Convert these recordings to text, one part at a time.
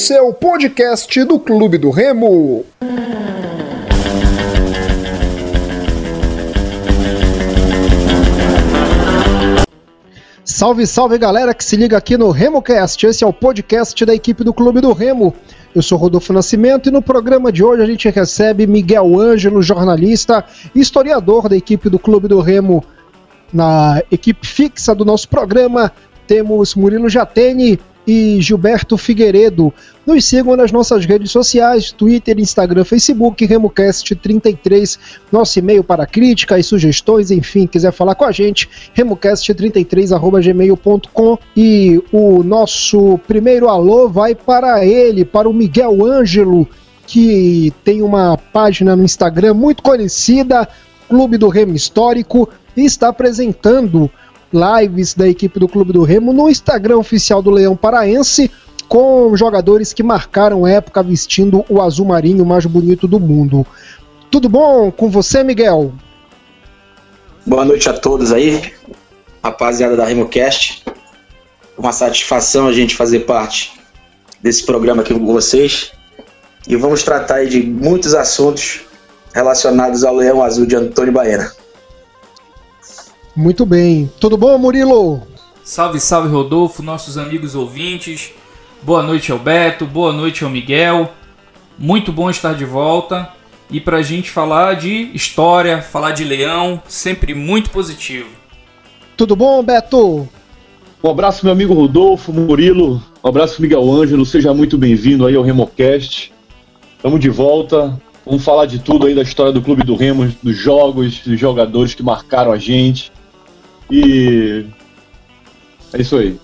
seu podcast do Clube do Remo. Salve, salve galera que se liga aqui no RemoCast. Esse é o podcast da equipe do Clube do Remo. Eu sou Rodolfo Nascimento e no programa de hoje a gente recebe Miguel Ângelo, jornalista historiador da equipe do Clube do Remo. Na equipe fixa do nosso programa temos Murilo Jatene e Gilberto Figueiredo. Nos sigam nas nossas redes sociais, Twitter, Instagram, Facebook, RemoCast33, nosso e-mail para críticas, sugestões, enfim, quiser falar com a gente, remocast33@gmail.com e o nosso primeiro alô vai para ele, para o Miguel Ângelo, que tem uma página no Instagram muito conhecida, Clube do Remo Histórico, e está apresentando lives da equipe do Clube do Remo no Instagram oficial do Leão Paraense, com jogadores que marcaram época vestindo o azul marinho mais bonito do mundo. Tudo bom com você, Miguel? Boa noite a todos aí, rapaziada da RemoCast. Uma satisfação a gente fazer parte desse programa aqui com vocês. E vamos tratar de muitos assuntos relacionados ao Leão Azul de Antônio Baena. Muito bem. Tudo bom, Murilo? Salve, salve, Rodolfo, nossos amigos ouvintes. Boa noite ao Beto, boa noite ao Miguel. Muito bom estar de volta. E para a gente falar de história, falar de leão, sempre muito positivo. Tudo bom, Beto? Um abraço, meu amigo Rodolfo, Murilo. Um abraço, Miguel Ângelo. Seja muito bem-vindo aí ao RemoCast. Estamos de volta. Vamos falar de tudo aí da história do Clube do Remo, dos jogos, dos jogadores que marcaram a gente. E é isso aí.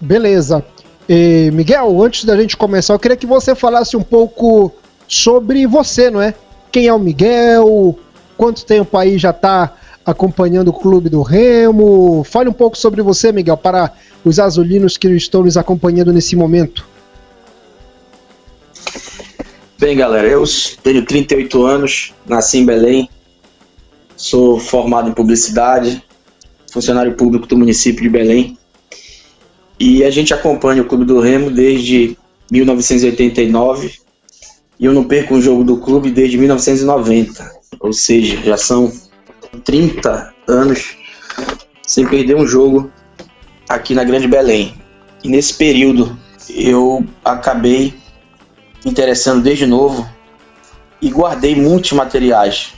Beleza. E, Miguel, antes da gente começar, eu queria que você falasse um pouco sobre você, não é? Quem é o Miguel? Quanto tempo aí já está acompanhando o Clube do Remo? Fale um pouco sobre você, Miguel, para os azulinos que estão nos acompanhando nesse momento. Bem, galera, eu tenho 38 anos, nasci em Belém, Sou formado em publicidade, funcionário público do município de Belém. E a gente acompanha o Clube do Remo desde 1989 e eu não perco um jogo do clube desde 1990. Ou seja, já são 30 anos sem perder um jogo aqui na Grande Belém. E nesse período eu acabei me interessando desde novo e guardei muitos materiais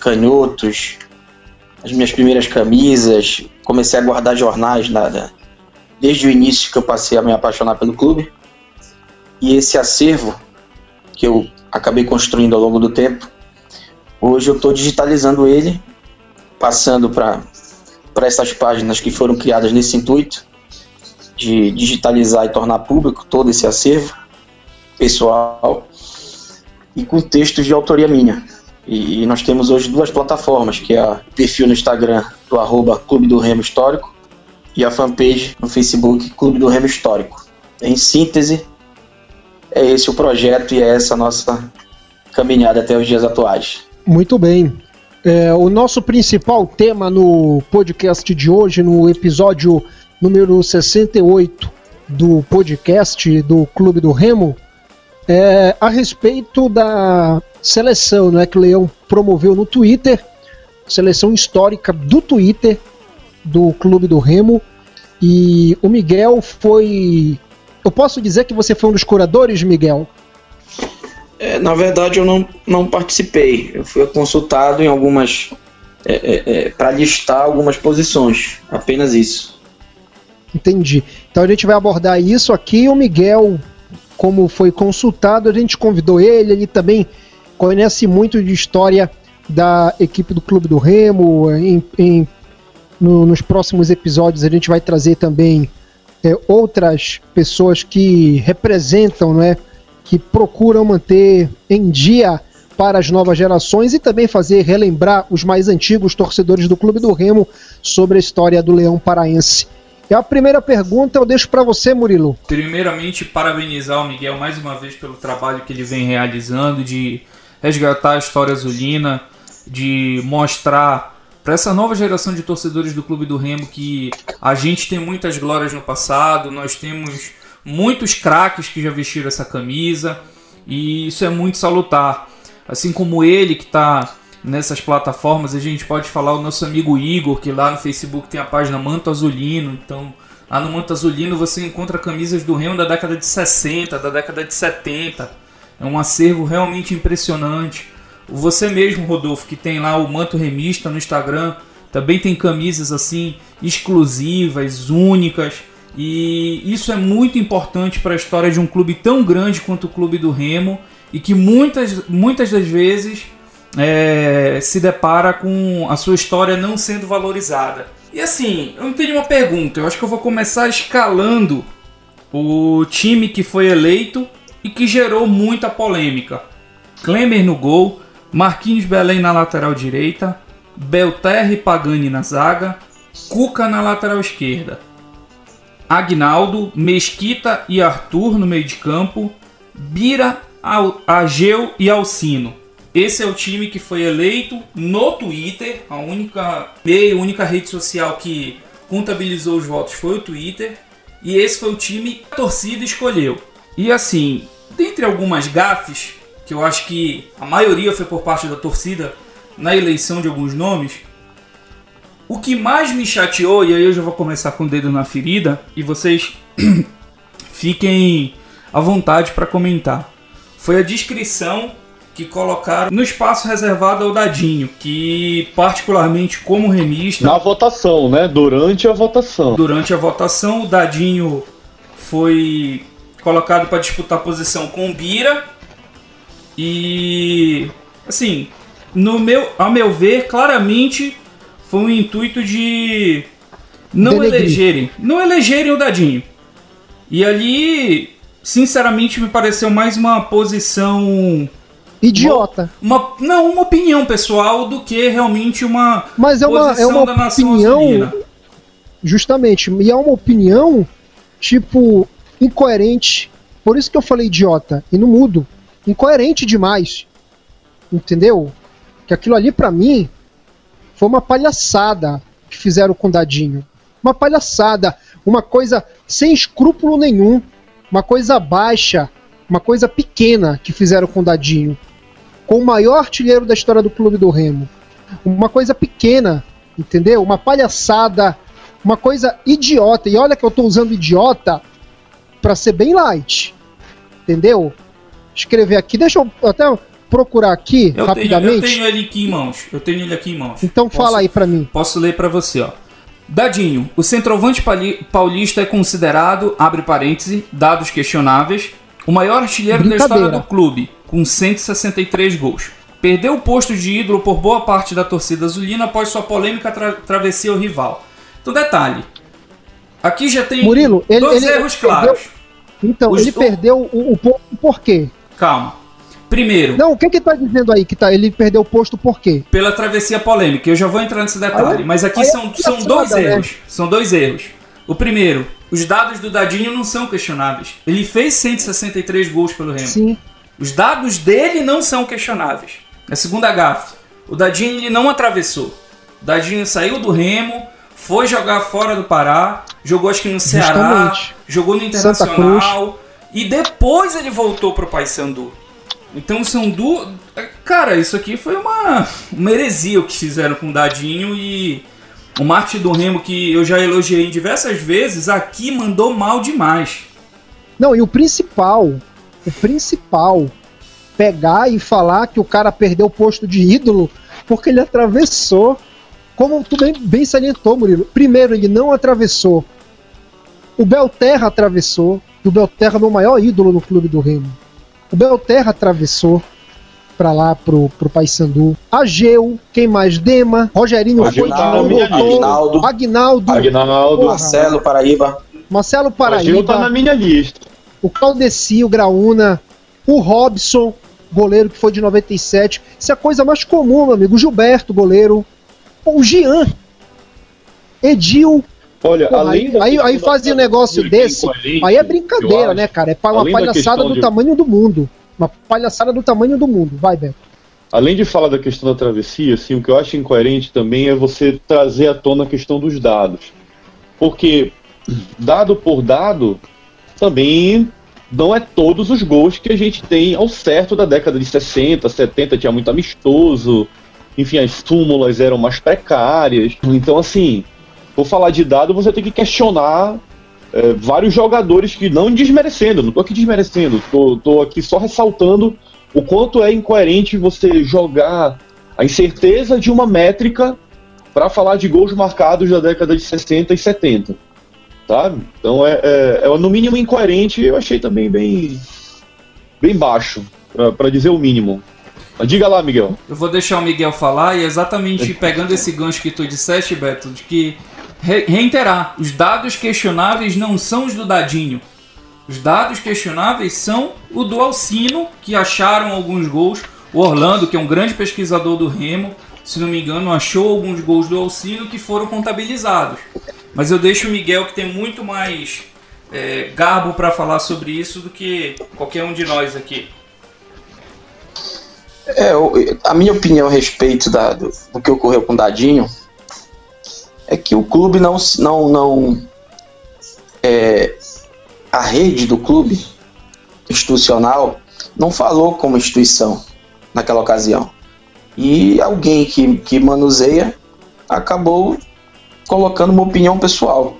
canhotos, as minhas primeiras camisas, comecei a guardar jornais nada, desde o início que eu passei a me apaixonar pelo clube. E esse acervo que eu acabei construindo ao longo do tempo, hoje eu estou digitalizando ele, passando para essas páginas que foram criadas nesse intuito de digitalizar e tornar público todo esse acervo pessoal e com textos de autoria minha. E, nós temos hoje duas plataformas, que é o perfil no Instagram do arroba Clube do Remo Histórico e a fanpage no Facebook Clube do Remo Histórico. Em síntese, é esse o projeto e é essa a nossa caminhada até os dias atuais. Muito bem. É, o nosso principal tema no podcast de hoje, no episódio número 68 do podcast do Clube do Remo, é a respeito da seleção né, que o Leão promoveu no Twitter, seleção histórica do Twitter do Clube do Remo. E o Miguel foi. Eu posso dizer que você foi um dos curadores, Miguel? É, na verdade, eu não, não participei. Eu fui consultado em algumas. É, é, é para listar algumas posições. Apenas isso. Entendi. Então a gente vai abordar isso aqui. O Miguel, como foi consultado, a gente convidou ele. Ele também conhece muito de história da equipe do Clube do Remo. Em, em no, nos próximos episódios a gente vai trazer também é, outras pessoas que representam, né, que procuram manter em dia para as novas gerações e também fazer relembrar os mais antigos torcedores do Clube do Remo sobre a história do Leão Paraense. E a primeira pergunta eu deixo para você, Murilo. Primeiramente, parabenizar o Miguel mais uma vez pelo trabalho que ele vem realizando de resgatar a história azulina, de mostrar para essa nova geração de torcedores do Clube do Remo que a gente tem muitas glórias no passado, nós temos muitos craques que já vestiram essa camisa e isso é muito salutar. Assim como ele que está nessas plataformas, a gente pode falar o nosso amigo Igor, que lá no Facebook tem a página Manto Azulino, então lá no Manto Azulino você encontra camisas do Remo da década de 60, da década de 70. É um acervo realmente impressionante. Você mesmo, Rodolfo, que tem lá o Manto Remista no Instagram, também tem camisas assim exclusivas, únicas. E isso é muito importante para a história de um clube tão grande quanto o Clube do Remo e que muitas, muitas das vezes é, se depara com a sua história não sendo valorizada. E assim, eu tenho uma pergunta. Eu acho que eu vou começar escalando o time que foi eleito e que gerou muita polêmica. Klemer no gol, Marquinhos Belém na lateral direita, Belterre Pagani na zaga, Cuca na lateral esquerda, Agnaldo, Mesquita e Arthur no meio de campo, Bira, Ageu e Alcino. Esse é o time que foi eleito no Twitter, a única meio, única rede social que contabilizou os votos foi o Twitter, e esse foi o time que a torcida escolheu. E assim, dentre algumas gafes, que eu acho que a maioria foi por parte da torcida na eleição de alguns nomes, o que mais me chateou, e aí eu já vou começar com o dedo na ferida, e vocês fiquem à vontade para comentar, foi a descrição que colocaram no espaço reservado ao Dadinho, que particularmente como remista... Na votação, né? Durante a votação. Durante a votação, o Dadinho foi colocado para disputar posição com o Bira, e assim, no meu, ao meu ver, claramente foi um intuito de não Denegri. elegerem, não elegerem o Dadinho. E ali, sinceramente, me pareceu mais uma posição idiota. Uma, não, uma opinião pessoal do que realmente uma Mas é uma, é uma opinião justamente, e é uma opinião tipo incoerente. Por isso que eu falei idiota e não mudo incoerente demais. Entendeu? Que aquilo ali para mim foi uma palhaçada que fizeram com o Dadinho. Uma palhaçada, uma coisa sem escrúpulo nenhum, uma coisa baixa, uma coisa pequena que fizeram com o Dadinho. Com o maior artilheiro da história do Clube do Remo. Uma coisa pequena, entendeu? Uma palhaçada, uma coisa idiota. E olha que eu tô usando idiota para ser bem light. Entendeu? escrever aqui. Deixa eu até procurar aqui eu rapidamente. Tenho, eu tenho ele aqui em mãos. Eu tenho ele aqui em mãos. Então posso, fala aí para mim. Posso ler para você, ó. Dadinho, o centroavante paulista é considerado, abre parêntese, dados questionáveis, o maior artilheiro da história do clube, com 163 gols. Perdeu o posto de ídolo por boa parte da torcida azulina após sua polêmica tra travessia ao rival. Então, detalhe. Aqui já tem Murilo, ele, dois ele erros claros. Então, Os ele do... perdeu o, o, o por quê? Calma. Primeiro. Não, o que que tá dizendo aí que tá, ele perdeu o posto por quê? Pela travessia polêmica. Eu já vou entrar nesse detalhe. Aí, mas aqui são, é são dois né? erros. São dois erros. O primeiro, os dados do Dadinho não são questionáveis. Ele fez 163 gols pelo Remo. Sim. Os dados dele não são questionáveis. A segunda gafe. O Dadinho ele não atravessou. O Dadinho saiu do Remo, foi jogar fora do Pará, jogou acho que no Ceará, Justamente. jogou no Internacional e depois ele voltou pro Paysandu. Então são duas. Cara, isso aqui foi uma, uma heresia o que fizeram com o Dadinho e o Marte do Remo, que eu já elogiei diversas vezes, aqui mandou mal demais. Não, e o principal, o principal, pegar e falar que o cara perdeu o posto de ídolo porque ele atravessou. Como tu bem, bem salientou, Murilo. Primeiro, ele não atravessou. O Belterra atravessou o Belterra meu maior ídolo no clube do Remo. O Belterra atravessou para lá pro, pro Paysandu. Ageu, quem mais? Dema, Rogerinho Aguinaldo, foi Aguinaldo, Aguinaldo, Aguinaldo Marcelo Paraíba. Marcelo Paraíba. Ageu tá na minha lista. O Claudeci, o Graúna, o Robson, goleiro que foi de 97. Isso é a coisa mais comum, meu amigo. O Gilberto, goleiro. O Jean. Edil, Olha, Porra, além aí, aí, aí fazia um negócio desse, gente, aí é brincadeira, né, cara? É uma palhaçada do de... tamanho do mundo. Uma palhaçada do tamanho do mundo. Vai, Beto. além de falar da questão da travessia, assim, o que eu acho incoerente também é você trazer à tona a questão dos dados. Porque, dado por dado, também não é todos os gols que a gente tem ao certo da década de 60, 70, tinha muito amistoso, enfim, as súmulas eram mais precárias. Então, assim, por falar de dado, você tem que questionar é, vários jogadores que, não desmerecendo, não estou aqui desmerecendo, estou aqui só ressaltando o quanto é incoerente você jogar a incerteza de uma métrica para falar de gols marcados da década de 60 e 70. Sabe? Então é, é, é no mínimo incoerente eu achei também bem, bem baixo, para dizer o mínimo. Diga lá, Miguel. Eu vou deixar o Miguel falar e exatamente pegando esse gancho que tu disseste, Beto, de que re reiterar, os dados questionáveis não são os do Dadinho. Os dados questionáveis são o do Alcino, que acharam alguns gols. O Orlando, que é um grande pesquisador do Remo, se não me engano, achou alguns gols do Alcino que foram contabilizados. Mas eu deixo o Miguel, que tem muito mais é, garbo para falar sobre isso do que qualquer um de nós aqui. É, a minha opinião a respeito da, do, do que ocorreu com o Dadinho é que o clube não, não, não é, a rede do clube institucional não falou como instituição naquela ocasião. E alguém que, que manuseia acabou colocando uma opinião pessoal.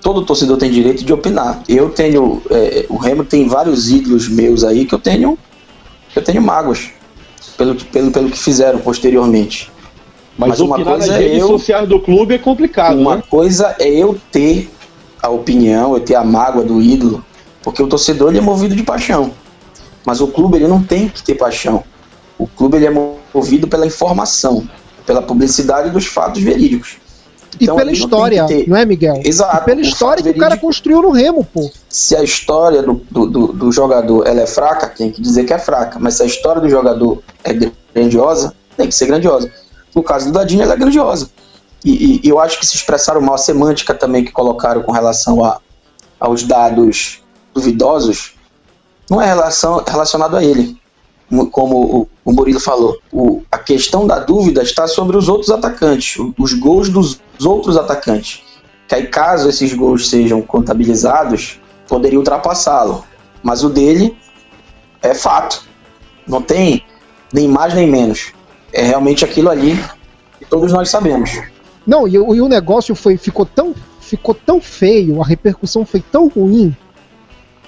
Todo torcedor tem direito de opinar. Eu tenho. É, o Remo tem vários ídolos meus aí que eu tenho. Que eu tenho mágoas pelo, pelo, pelo que fizeram posteriormente. Mas, Mas uma coisa nas é redes eu, sociais do clube é complicado. Uma né? coisa é eu ter a opinião, eu ter a mágoa do ídolo, porque o torcedor ele é movido de paixão. Mas o clube ele não tem que ter paixão. O clube ele é movido pela informação, pela publicidade dos fatos verídicos. Então, e pela história, ter... não é, Miguel? Exato. E pela história que o cara construiu no Remo, pô. Se a história do, do, do, do, jogador ela é fraca, tem que dizer que é fraca. Mas se a história do jogador é grandiosa, tem que ser grandiosa. No caso do Dadinho, ela é grandiosa. E, e, eu acho que se expressaram mal a semântica também que colocaram com relação a, aos dados duvidosos, não é relação, relacionado a ele, como o, Murilo falou. O, a questão da dúvida está sobre os outros atacantes, os gols dos outros atacantes. Que aí, caso esses gols sejam contabilizados, poderia ultrapassá-lo. Mas o dele é fato. Não tem nem mais nem menos é realmente aquilo ali que todos nós sabemos. Não, e, e o negócio foi, ficou, tão, ficou tão feio, a repercussão foi tão ruim,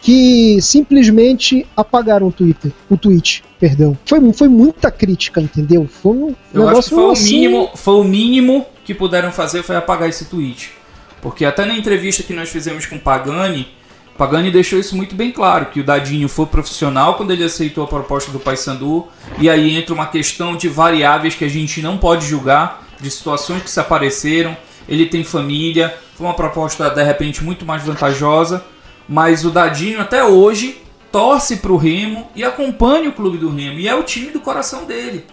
que simplesmente apagaram o Twitter, o tweet, perdão. Foi, foi muita crítica, entendeu? Foi um Eu negócio acho que foi o assim... mínimo, foi o mínimo que puderam fazer foi apagar esse tweet. Porque até na entrevista que nós fizemos com o Pagani, Pagani deixou isso muito bem claro, que o Dadinho foi profissional quando ele aceitou a proposta do Paysandu, e aí entra uma questão de variáveis que a gente não pode julgar, de situações que se apareceram, ele tem família, foi uma proposta de repente muito mais vantajosa, mas o Dadinho até hoje torce para o Remo e acompanha o clube do Remo, e é o time do coração dele.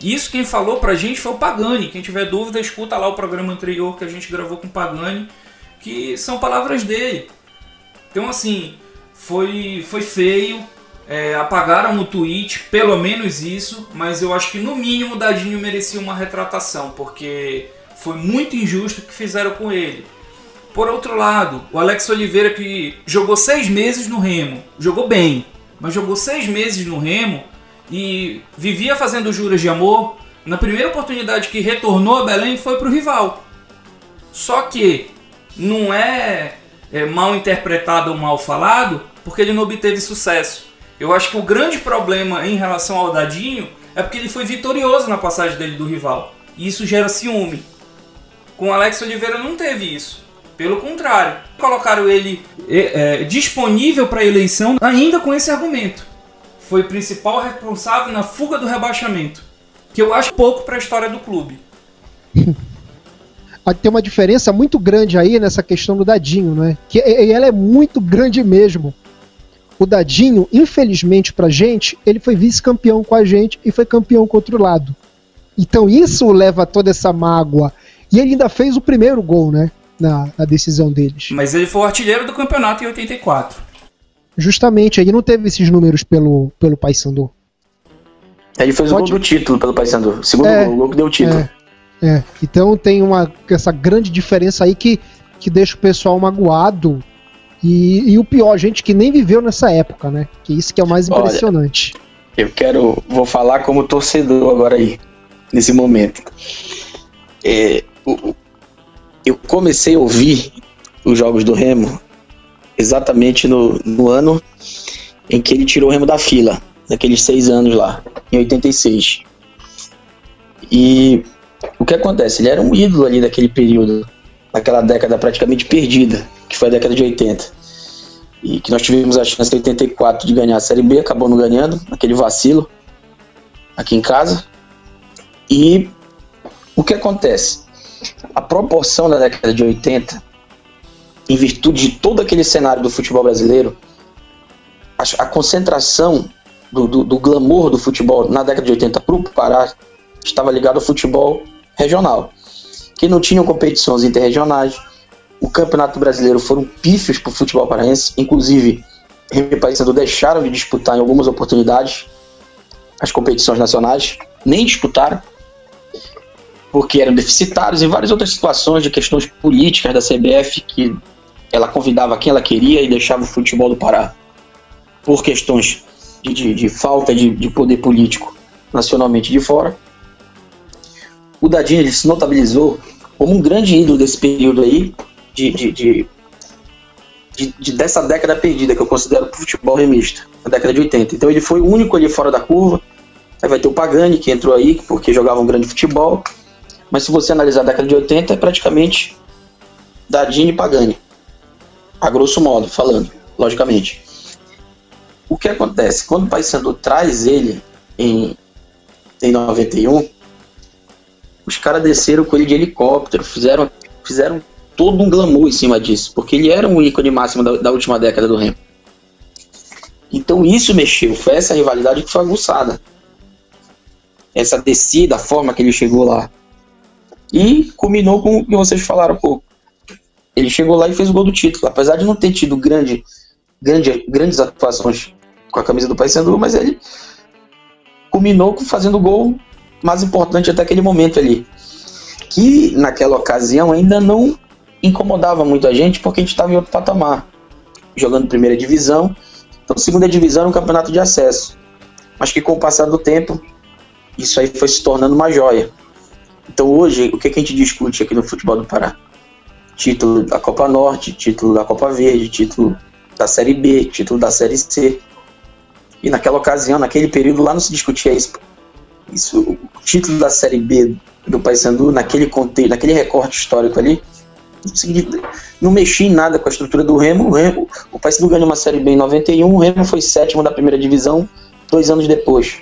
Isso quem falou pra gente foi o Pagani. Quem tiver dúvida, escuta lá o programa anterior que a gente gravou com o Pagani, que são palavras dele. Então, assim, foi, foi feio. É, apagaram o tweet, pelo menos isso, mas eu acho que no mínimo o Dadinho merecia uma retratação, porque foi muito injusto o que fizeram com ele. Por outro lado, o Alex Oliveira, que jogou seis meses no Remo, jogou bem, mas jogou seis meses no Remo e vivia fazendo juras de amor. Na primeira oportunidade que retornou a Belém foi para o rival. Só que não é é, mal interpretado ou mal falado porque ele não obteve sucesso. Eu acho que o grande problema em relação ao Dadinho é porque ele foi vitorioso na passagem dele do rival. E isso gera ciúme. Com Alex Oliveira não teve isso. Pelo contrário, colocaram ele é, é, disponível para eleição ainda com esse argumento. Foi principal responsável na fuga do rebaixamento. Que eu acho pouco para a história do clube. tem uma diferença muito grande aí nessa questão do Dadinho, né? Que e ela é muito grande mesmo. O Dadinho, infelizmente pra gente, ele foi vice-campeão com a gente e foi campeão com outro lado. Então isso leva toda essa mágoa. E ele ainda fez o primeiro gol, né? Na, na decisão deles. Mas ele foi o artilheiro do campeonato em 84. Justamente, ele não teve esses números pelo, pelo Paysandu. Ele fez Pode... o gol do título pelo Paysandu. Segundo é, gol, o gol que deu o título. É, é. Então tem uma, essa grande diferença aí que, que deixa o pessoal magoado. E, e o pior, gente que nem viveu nessa época, né? Que isso que é o mais impressionante. Olha, eu quero. Vou falar como torcedor agora aí, nesse momento. É, eu comecei a ouvir os jogos do Remo exatamente no, no ano em que ele tirou o Remo da fila, naqueles seis anos lá, em 86. E o que acontece? Ele era um ídolo ali daquele período, naquela década praticamente perdida, que foi a década de 80. E que nós tivemos a chance em 84 de ganhar a Série B, acabou não ganhando, aquele vacilo, aqui em casa. E o que acontece? A proporção da década de 80, em virtude de todo aquele cenário do futebol brasileiro, a, a concentração do, do, do, glamour do futebol na década de 80 para o Pará estava ligado ao futebol regional, que não tinham competições interregionais. O Campeonato Brasileiro foram pífios para o futebol paraense, inclusive Remy Paysandu deixaram de disputar em algumas oportunidades as competições nacionais, nem disputaram, porque eram deficitários em várias outras situações de questões políticas da CBF que ela convidava quem ela queria e deixava o futebol do Pará por questões de, de, de falta de, de, poder político nacionalmente de fora. O Dadinho se notabilizou como um grande ídolo desse período aí, de dessa década perdida que eu considero o futebol remista, a década de 80. Então ele foi o único ali fora da curva. Aí vai ter o Pagani que entrou aí porque jogava um grande futebol. Mas se você analisar a década de 80 é praticamente Dadinho e Pagani. A grosso modo, falando, logicamente. O que acontece? Quando o Paysandu traz ele em, em 91, os caras desceram com ele de helicóptero, fizeram, fizeram todo um glamour em cima disso, porque ele era um ícone máximo da, da última década do Remo. Então isso mexeu, foi essa rivalidade que foi aguçada. Essa descida, a forma que ele chegou lá. E culminou com o que vocês falaram pouco. Ele chegou lá e fez o gol do título. Apesar de não ter tido grande, grande, grandes atuações com a camisa do Paysandu, mas ele culminou fazendo o gol mais importante até aquele momento ali. Que naquela ocasião ainda não incomodava muito a gente porque a gente estava em outro patamar. Jogando primeira divisão. Então, segunda divisão era um campeonato de acesso. Mas que com o passar do tempo, isso aí foi se tornando uma joia. Então, hoje, o que, que a gente discute aqui no futebol do Pará? Título da Copa Norte, título da Copa Verde, título da Série B, título da Série C. E naquela ocasião, naquele período lá, não se discutia isso. isso o título da Série B do Paysandu, naquele contexto, naquele recorte histórico ali, não mexia em nada com a estrutura do Remo. O, Remo, o Paysandu ganhou uma Série B em 91, o Remo foi sétimo da primeira divisão dois anos depois.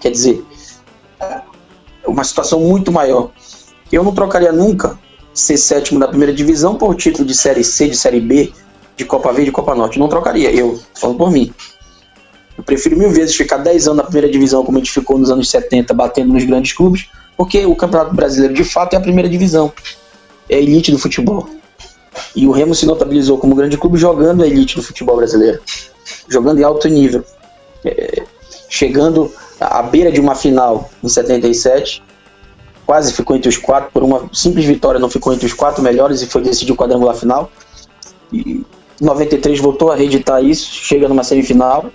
Quer dizer, uma situação muito maior. Eu não trocaria nunca ser sétimo da primeira divisão por título de Série C, de Série B, de Copa V, de Copa Norte. Não trocaria, eu, falando por mim. Eu prefiro mil vezes ficar 10 anos na primeira divisão, como a gente ficou nos anos 70, batendo nos grandes clubes, porque o Campeonato Brasileiro de fato é a primeira divisão. É a elite do futebol. E o Remo se notabilizou como grande clube jogando a elite do futebol brasileiro. Jogando em alto nível. É, chegando à beira de uma final em 77. Quase ficou entre os quatro, por uma simples vitória não ficou entre os quatro melhores e foi decidir o quadrangular final. E 93 voltou a reeditar isso, chega numa semifinal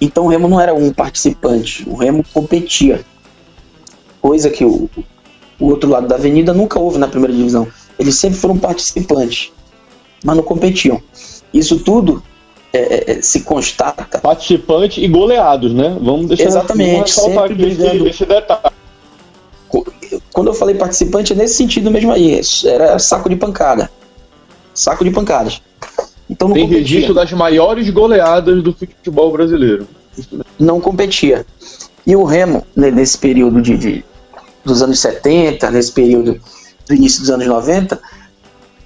então o Remo não era um participante, o Remo competia. Coisa que o, o outro lado da avenida nunca houve na primeira divisão. Eles sempre foram participantes, mas não competiam. Isso tudo é, é, é se constata. Participante e goleados, né? Vamos deixar Exatamente, sempre brigando. Esse, detalhe. Quando eu falei participante, é nesse sentido mesmo aí. Era saco de pancada. Saco de pancadas. Então não Tem competia. registro das maiores goleadas do futebol brasileiro. Não competia. E o Remo, né, nesse período de, de, dos anos 70, nesse período do início dos anos 90,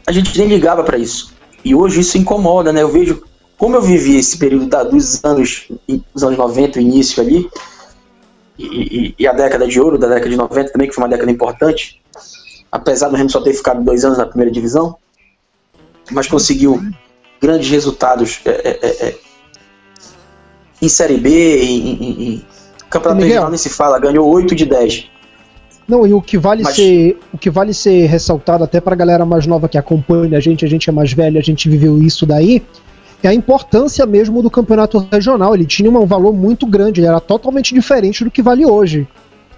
a gente nem ligava para isso. E hoje isso incomoda, né? Eu vejo como eu vivi esse período da, dos anos, dos anos 90, o início ali, e, e, e, a década de ouro, da década de 90 também, que foi uma década importante, apesar do Remo só ter ficado dois anos na primeira divisão, mas conseguiu grandes resultados é, é, é, é, em Série B, em, em, em Campeonato Miguel. regional nem se fala, ganhou 8 de 10. Não, e o que vale Mas- ser, o que vale ser ressaltado até pra galera mais nova que acompanha a gente, a gente é mais velho, a gente viveu isso daí, é a importância mesmo do campeonato regional. Ele tinha um valor muito grande, ele era totalmente diferente do que vale hoje.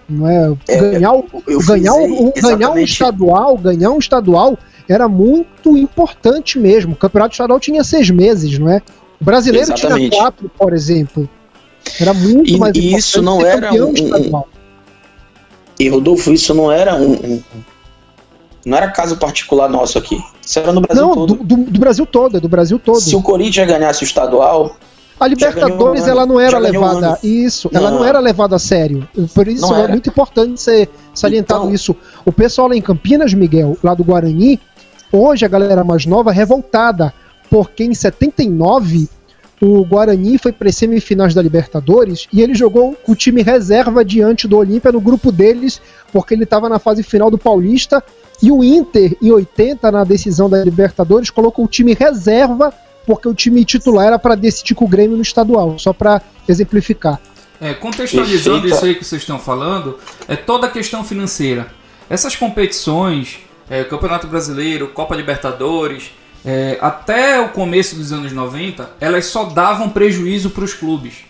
Não é, É, ganhar, o- Eu ganhar, o- ganhar um estadual, ganhar um estadual era muito importante mesmo. O campeonato estadual tinha seis meses, não é? O brasileiro Exatamente. tinha quatro, por exemplo. Era muito E- mais e importante isso não era um- estadual. E Rodolfo, isso não era um, um- não era caso particular nosso aqui. Isso era no Brasil Não, todo. do, do- do Brasil todo, é do Brasil todo. Se o Corinthians ganhasse o estadual, A Libertadores um ela não era um levada ano. isso, ela não era levada a sério. Por isso é muito importante ser salientado Então- isso. O pessoal lá em Campinas, Miguel, lá do Guarani, hoje a galera mais nova é revoltada, porque em 79 o Guarani foi para semifinais da Libertadores e ele jogou com o time reserva diante do Olímpia no grupo deles, porque ele estava na fase final do Paulista. E o Inter, em 80, na decisão da Libertadores, colocou o time reserva, porque o time titular era para decidir com o Grêmio no estadual, só para exemplificar. É, contextualizando isso aí que vocês estão falando, é toda a questão financeira. Essas competições, é, Campeonato Brasileiro, Copa Libertadores, é, até o começo dos anos 90, elas só davam prejuízo para os clubes.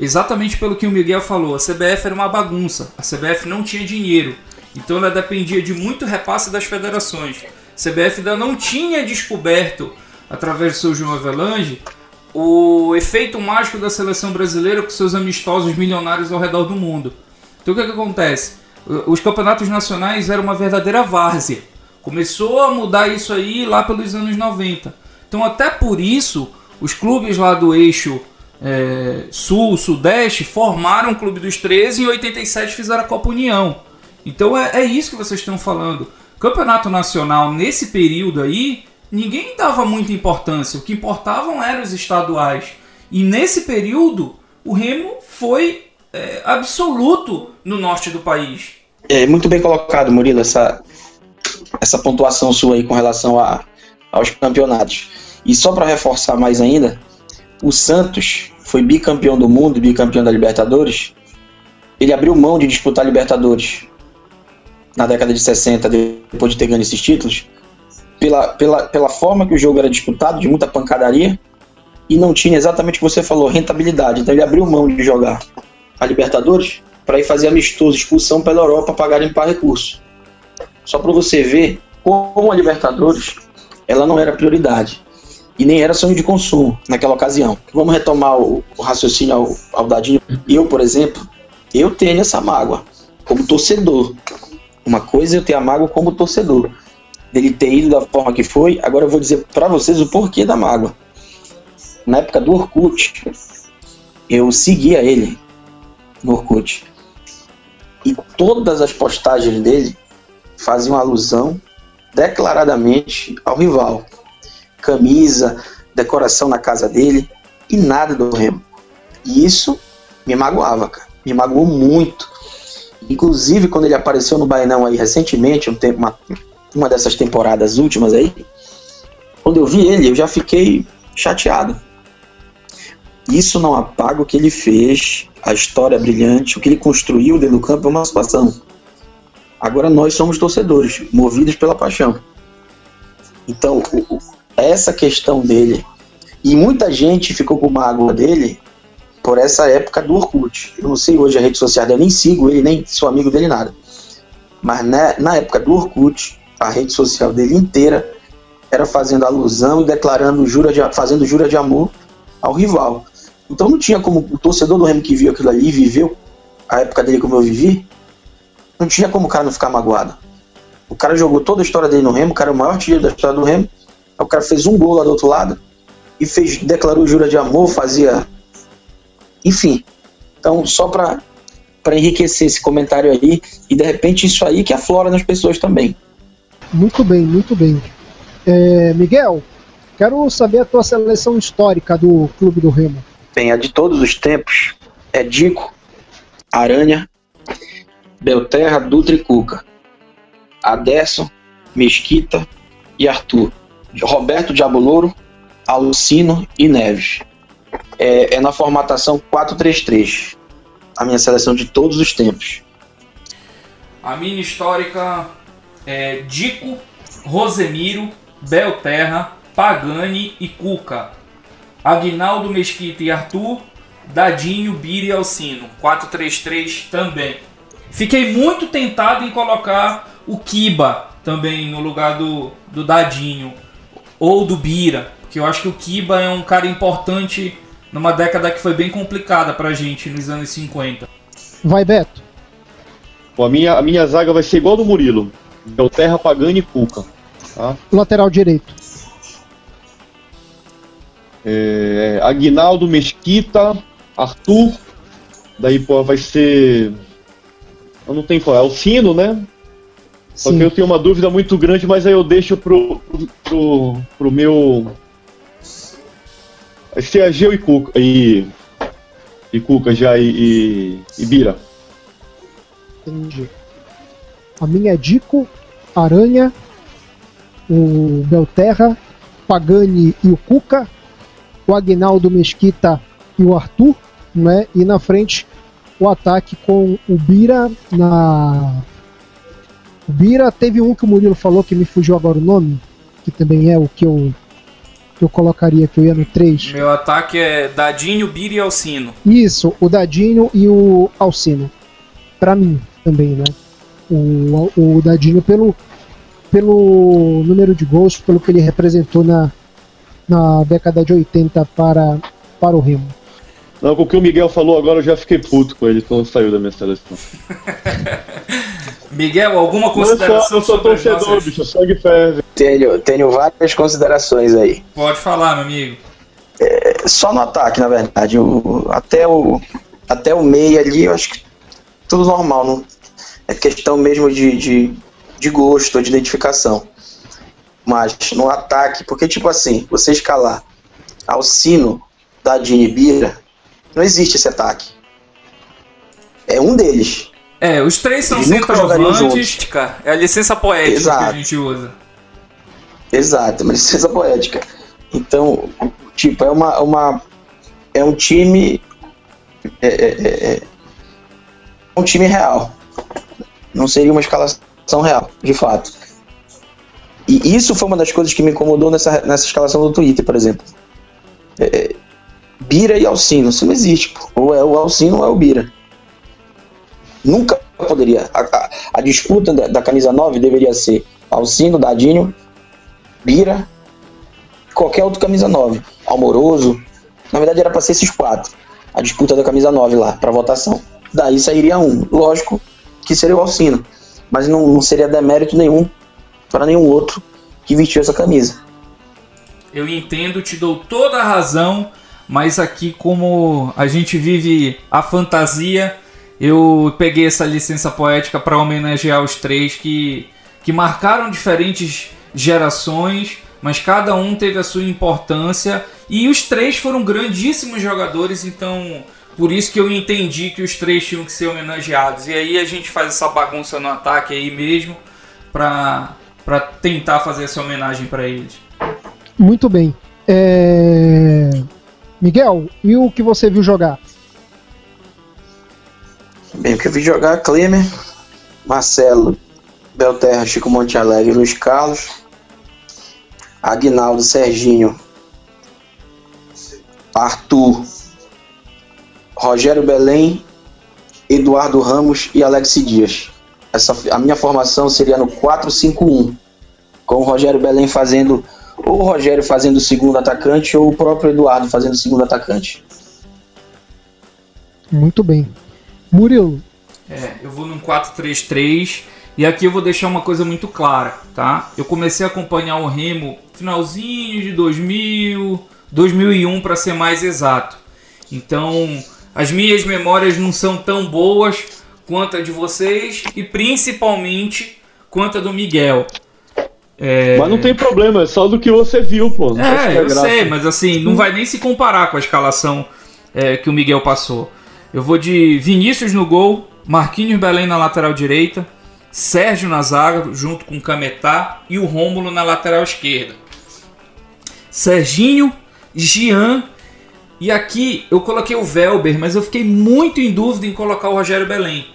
Exatamente pelo que o Miguel falou, a CBF era uma bagunça, a CBF não tinha dinheiro, então ela dependia de muito repasse das federações. A CBF ainda não tinha descoberto, através do seu João Avelange, o efeito mágico da seleção brasileira com seus amistosos milionários ao redor do mundo. Então o que, que acontece? Os campeonatos nacionais eram uma verdadeira várzea. Começou a mudar isso aí lá pelos anos 90. Então até por isso, os clubes lá do eixo é, sul, sudeste, formaram o Clube dos 13 e em 87 fizeram a Copa União. Então é, é isso que vocês estão falando. Campeonato Nacional, nesse período aí, ninguém dava muita importância. O que importavam eram os estaduais. E nesse período, o Remo foi é, absoluto no norte do país. é muito bem colocado, Murilo, essa, essa pontuação sua aí com relação a, aos campeonatos. E só para reforçar mais ainda, o Santos foi bicampeão do mundo, bicampeão da Libertadores. Ele abriu mão de disputar a Libertadores na década de 60, depois de ter ganho esses títulos, pela, pela, pela forma que o jogo era disputado, de muita pancadaria, e não tinha exatamente o que você falou, rentabilidade. Então ele abriu mão de jogar a Libertadores para ir fazer amistoso, expulsão pela Europa para garimpar recursos. Só para você ver como a Libertadores ela não era prioridade e nem era sonho de consumo naquela ocasião. Vamos retomar o, o raciocínio ao, ao Dadinho. Eu, por exemplo, eu tenho essa mágoa como torcedor. Uma coisa é eu ter a mágoa como torcedor dele ter ido da forma que foi. Agora eu vou dizer para vocês o porquê da mágoa. Na época do Orkut, eu seguia ele no Orkut. E todas as postagens dele faziam alusão declaradamente ao rival. Camisa, decoração na casa dele e nada do Remo. E isso me magoava, cara. Me magoou muito. Inclusive, quando ele apareceu no Bainão aí recentemente, um tempo- uma, uma dessas temporadas últimas aí, quando eu vi ele, eu já fiquei chateado. Isso não apaga o que ele fez, a história brilhante, o que ele construiu dentro do campo é uma situação. Agora nós somos torcedores, movidos pela paixão. Então, o- essa questão dele, e muita gente ficou com mágoa dele por essa época do Orkut. Eu não sei hoje a rede social eu nem sigo ele, nem sou amigo dele, nada. Mas na, na época do Orkut, a rede social dele inteira era fazendo alusão e declarando jura de, fazendo jura de amor ao rival. Então não tinha como o torcedor do Remo que viu aquilo ali, viveu a época dele como eu vivi, não tinha como o cara não ficar magoado. O cara jogou toda a história dele no Remo, o cara é o maior artilheiro da história do Remo. Aí o cara fez um gol lá do outro lado e fez, declarou jura de amor, fazia. Enfim. Então, só para para enriquecer esse comentário aí, e de repente isso aí que aflora nas pessoas também. Muito bem, muito bem. É, Miguel, quero saber a tua seleção histórica do Clube do Remo. Bem, a de todos os tempos é Dico, Aranha, Belterra, Dutra e Cuca. Aderson, Mesquita e Arthur. Roberto Diabolouro, Alucino e Neves. É, é na formatação 4-3-3. a minha seleção de todos os tempos. A minha histórica é Dico, Rosemiro, Belterra, Pagani e Cuca. Aguinaldo Mesquita e Arthur, Dadinho, Bira e Alcino. 4-3-3 também. Fiquei muito tentado em colocar o Kiba também no lugar do, do Dadinho ou do Bira, porque eu acho que o Kiba é um cara importante numa década que foi bem complicada pra gente nos anos 50. Vai, Beto. Pô, a, minha, a minha zaga vai ser igual do Murilo. Belterra, Pagani e Cuca. Tá? Lateral direito. É, Aguinaldo, Mesquita, Arthur. Daí, pô, vai ser. Eu não tenho qual, é o Sino, né? Só Sim. que eu tenho uma dúvida muito grande, mas aí eu deixo pro, pro, pro, meu. Ser Ageu e Cuca. E, e Cuca já e, e, e Bira. Entendi. A minha é Dico, Aranha, o Belterra, Pagani e o Cuca, o Agnaldo Mesquita e o Arthur, né? E na frente o ataque com o Bira na. O Bira teve um que o Murilo falou que me fugiu agora o nome, que também é o que eu, que eu colocaria, que eu ia no 3. Meu ataque é Dadinho, Bira e Alcino. Isso, o Dadinho e o Alcino. Pra mim também, né? O, o Dadinho pelo, pelo número de gols, pelo que ele representou na, na década de 80 para, para o Remo. Não, com o que o Miguel falou agora eu já fiquei puto com ele quando saiu da minha seleção. Miguel, alguma Eu sou, consideração eu sou torcedor, nossas- bicho, sangue ferve. Tenho, tenho várias considerações aí. Pode falar, meu amigo. Só no ataque, na verdade. O, até, o, até o meio ali, eu acho que tudo normal. Não, é questão mesmo de, de, de gosto, de identificação. Mas no ataque, porque tipo assim, você escalar Alcino, Dadinho e Bira, não existe esse ataque. É um deles. É, os três são centroavantes. cara. É a licença poética que Exato. a gente usa. Exato, uma licença poética. Então, tipo, é uma. uma é um time. É, é, é, é um time real. Não seria uma escalação real, de fato. E isso foi uma das coisas que me incomodou nessa, nessa escalação do Twitter, por exemplo. É, é, Bira e Alcino, isso não existe. Pô. Ou é o Alcino ou é o Bira. Nunca poderia. A, a- a disputa da, da camisa 9 deveria ser Alcino, Dadinho, Bira, qualquer outro camisa 9. Almoroso. Na verdade era para ser esses quatro. A disputa da camisa 9 lá, para votação. Daí sairia um. Lógico que seria o Alcino. Mas não, não seria demérito nenhum para nenhum outro que vestiu essa camisa. Eu entendo, te dou toda a razão, mas aqui como a gente vive a fantasia, eu peguei essa licença poética para homenagear os três que, que marcaram diferentes gerações, mas cada um teve a sua importância e os três foram grandíssimos jogadores, então por isso que eu entendi que os três tinham que ser homenageados. E aí a gente faz essa bagunça no ataque aí mesmo para para tentar fazer essa homenagem para eles. Muito bem. É... Miguel, e o que você viu jogar? Bem, o que eu vi jogar Klemer, Marcelo, Belterra, Chico Monte Alegre, Luiz Carlos, Aguinaldo, Serginho, Arthur, Rogério Belém, Eduardo Ramos e Alex Dias. Essa, a minha formação seria no 4-5-1, com o Rogério Belém fazendo, ou o Rogério fazendo o segundo atacante, ou o próprio Eduardo fazendo o segundo atacante. Muito bem. Murilo, É, eu vou num 4-3-3 e aqui eu vou deixar uma coisa muito clara, tá? Eu comecei a acompanhar o Remo finalzinho de 2000, 2001 para ser mais exato. Então, as minhas memórias não são tão boas quanto a de vocês e principalmente quanto a do Miguel. É, Mas não tem problema, é só do que você viu, pô. É, eu sei, mas assim, não vai nem se comparar com a escalação é, que o Miguel passou. Eu vou de Vinícius no gol, Marquinhos Belém na lateral direita, Sérgio na zaga, junto com Cametá, e o Rômulo na lateral esquerda. Serginho, Gian E aqui eu coloquei o Velber, mas eu fiquei muito em dúvida em colocar o Rogério Belém.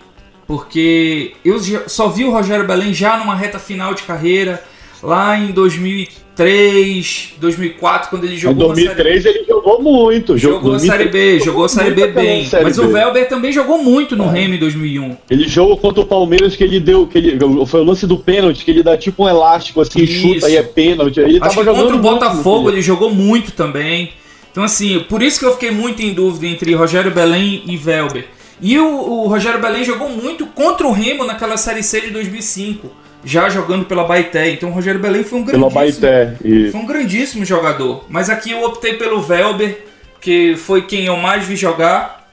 Porque eu só vi o Rogério Belém já numa reta final de carreira, lá em 2003, 2004, quando ele jogou Em 2003 ele jogou muito. Jogou a Série B, jogou a Série B bem. Série mas B. o Velber também jogou muito no é. Remo em 2001. Ele jogou contra o Palmeiras que ele deu, que ele, foi o lance do pênalti, que ele dá tipo um elástico assim, Isso. chuta e é pênalti. Ele Acho tava jogando contra o Botafogo ele jogou muito também. Então assim, por isso que eu fiquei muito em dúvida entre Rogério Belém e Velber. E o, o Rogério Belém jogou muito contra o Remo naquela Série C de 2005 já jogando pela Baité. Então o Rogério Belém foi um grandíssimo, Baité, e... foi um grandíssimo jogador. Mas aqui eu optei pelo Velber, que foi quem eu mais vi jogar.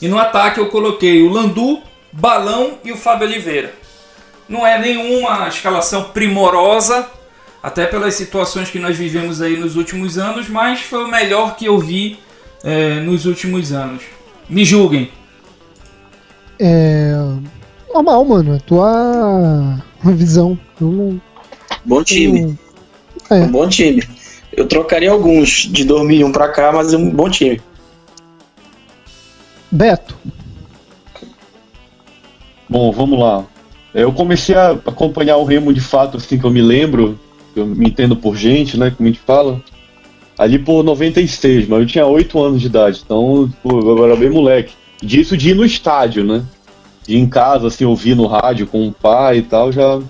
E no ataque eu coloquei o Landu, Balão e o Fábio Oliveira. Não é nenhuma escalação primorosa, até pelas situações que nós vivemos aí nos últimos anos, mas foi o melhor que eu vi é, nos últimos anos. Me julguem. É, normal, mano. A tua visão. não... Bom time. Eu... É. Um bom time. Eu trocaria alguns de 2001 pra cá, mas é um bom time. Beto. Bom, vamos lá. Eu comecei a acompanhar o Remo de fato, assim que eu me lembro, eu me entendo por gente, né, como a gente fala, ali por 96, mas eu tinha 8 anos de idade, então pô, eu era bem moleque. Disso de ir no estádio, né? De em casa, assim, ouvir no rádio com o pai e tal, já.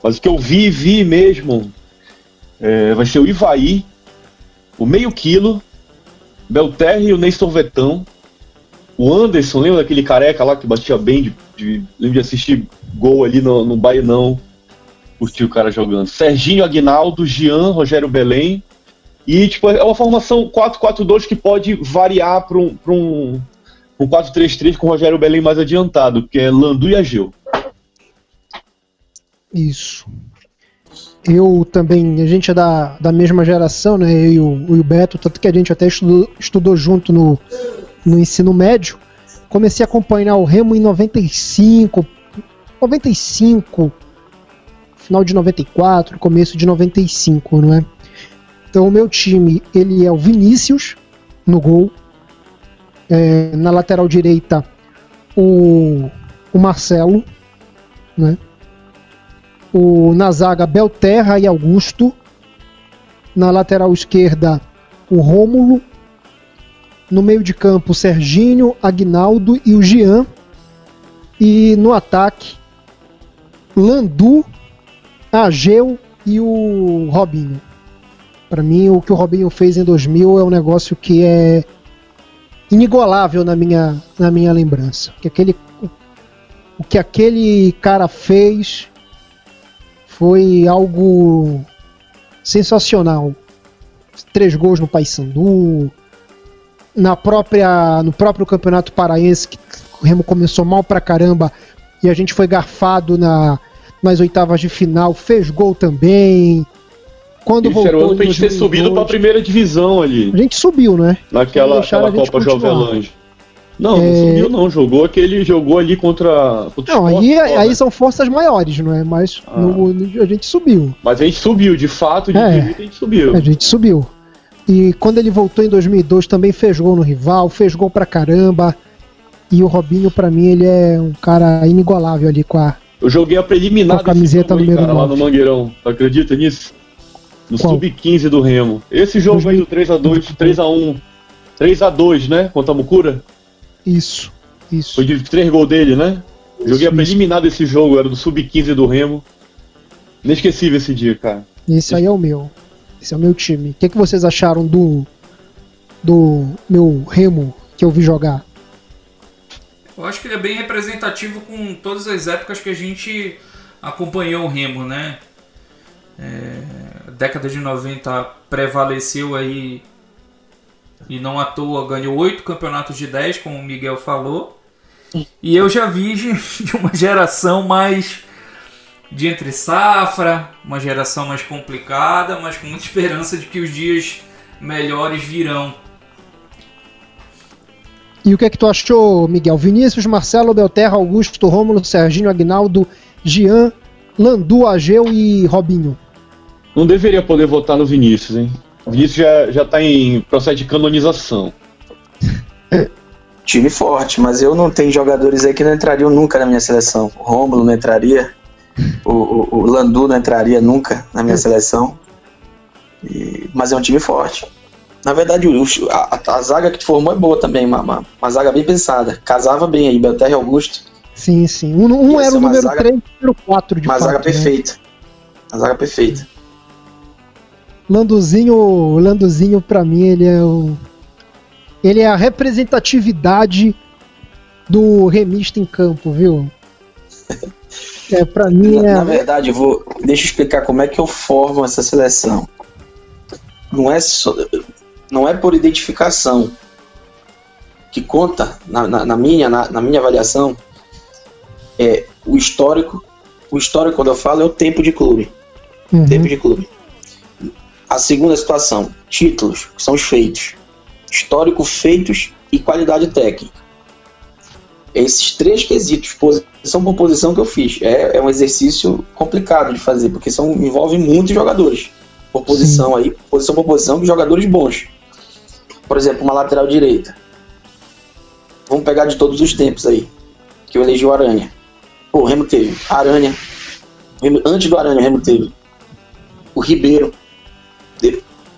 Mas o que eu vi, vi mesmo, é, vai ser o Ivaí, o meio quilo, Belterre e o Nestor Vetão, o Anderson, lembra daquele careca lá que batia bem de. de lembro de assistir gol ali no, no Bainão, curti o cara jogando. Serginho Aguinaldo, Jean, Rogério Belém. E, tipo, é uma formação 4-4-2 que pode variar para um, um, um 4-3-3 com o Rogério Belém mais adiantado, que é Landu e Ageu. Isso. Eu também, a gente é da, da mesma geração, né? Eu e o, o Beto, tanto que a gente até estudou, estudou junto no, no ensino médio. Comecei a acompanhar o Remo em 95, 95, final de 94, começo de 95, não é? Então o meu time, ele é o Vinícius no gol, é, na lateral direita, o, o Marcelo. Né? O, na zaga, Belterra e Augusto. Na lateral esquerda, o Rômulo. No meio de campo, Serginho, Agnaldo e o Jean. E no ataque, Landu, Ageu e o Robinho. Para mim, o que o Robinho fez em 2000 é um negócio que é inigualável na minha, na minha lembrança. Que aquele, o, o que aquele cara fez foi algo sensacional. Três gols no Paysandu, na própria no próprio Campeonato Paraense que o Remo começou mal pra caramba e a gente foi garfado na nas oitavas de final, fez gol também. Quando Esse voltou era o ano pra gente ter subido pra primeira divisão ali. A gente subiu, né? Naquela aquela Copa Jovelange. Não, é... não subiu não, jogou aquele jogou ali contra, contra Não, aí, aí são forças maiores, não é? Mas ah. no, no, a gente subiu. Mas a gente subiu, de fato, de é, a gente subiu. A gente subiu. E quando ele voltou em 2002 também fez gol no rival, fez gol pra caramba. E o Robinho, pra mim, ele é um cara inigualável ali com a. Eu joguei a preliminar com a camiseta número cara, lá no Mangueirão. Acredita nisso? No sub-15 do Remo. Esse jogo aí do 3x2, 3x1, 3x2, né? Contra a Mucura? Isso, isso. Foi de 3 gols dele, né? Isso, Joguei a preliminar desse jogo, era do sub-15 do Remo. Inesquecível esse dia, cara. Esse aí é o meu. Esse é o meu time. O que, é que vocês acharam do do meu Remo que eu vi jogar? Eu acho que ele é bem representativo com todas as épocas que a gente acompanhou o Remo, né? É, década de 90 prevaleceu aí e não à toa ganhou oito campeonatos de 10, como o Miguel falou. E eu já vi de uma geração mais de entre safra, uma geração mais complicada, mas com muita esperança de que os dias melhores virão. E o que é que tu achou, Miguel? Vinícius, Marcelo, Belterra, Augusto, Rômulo, Serginho, Agnaldo, Jean, Landu, Ageu e Robinho. Não deveria poder votar no Vinícius, hein? Vinícius já, já tá em processo de canonização. Time forte, mas eu não tenho jogadores aí que não entrariam nunca na minha seleção. O Rômulo não entraria, o, o, o Landu não entraria nunca na minha seleção. E, mas é um time forte. Na verdade, o, a, a, zaga que formou é boa também, uma, uma, uma, zaga bem pensada. Casava bem aí, Belterre e Augusto. Sim, sim. Um, um era o número zaga, 3 e o número 4 de Uma fato, zaga né? perfeita. Uma zaga perfeita. Landuzinho, Landuzinho para mim, ele é o ele é a representatividade do remista em campo, viu? É, para mim é... Na verdade, vou deixa eu explicar como é que eu formo essa seleção. Não é só, não é por identificação que conta na, na, na minha na, na, minha avaliação é o histórico. O histórico quando eu falo é o tempo de clube. Uhum. Tempo de clube. A segunda situação, títulos, que são os feitos. Histórico, feitos e qualidade técnica. Esses três quesitos, posição por posição que eu fiz, é, é um exercício complicado de fazer, porque são, envolve muitos jogadores por posição Sim. aí, posição por posição, de jogadores bons. Por exemplo, uma lateral direita. Vamos pegar de todos os tempos aí, que eu elegi o Aranha. Pô, o Remo teve. Aranha. Antes do Aranha, o Remo teve. O Ribeiro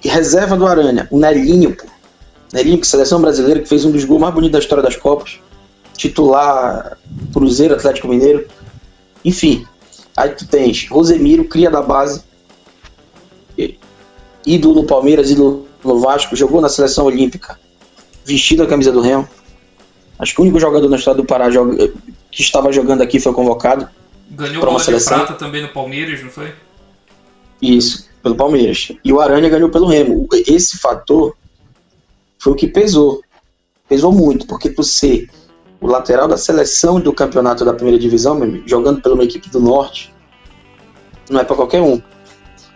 reserva do Aranha, o Nelinho, pô. Nelinho, que seleção brasileira, que fez um dos gols mais bonitos da história das Copas. Titular Cruzeiro, Atlético Mineiro. Enfim, aí tu tens Rosemiro, cria da base. Ídolo no Palmeiras, ídolo no Vasco, jogou na seleção olímpica, vestido a camisa do Remo. Acho que o único jogador no estado do Pará joga, que estava jogando aqui foi convocado. Ganhou uma seleção. prata também no Palmeiras, não foi? Isso pelo Palmeiras. E o Aranha ganhou pelo Remo. Esse fator foi o que pesou. Pesou muito, porque por ser o lateral da seleção do campeonato da primeira divisão, jogando pela uma equipe do norte, não é para qualquer um.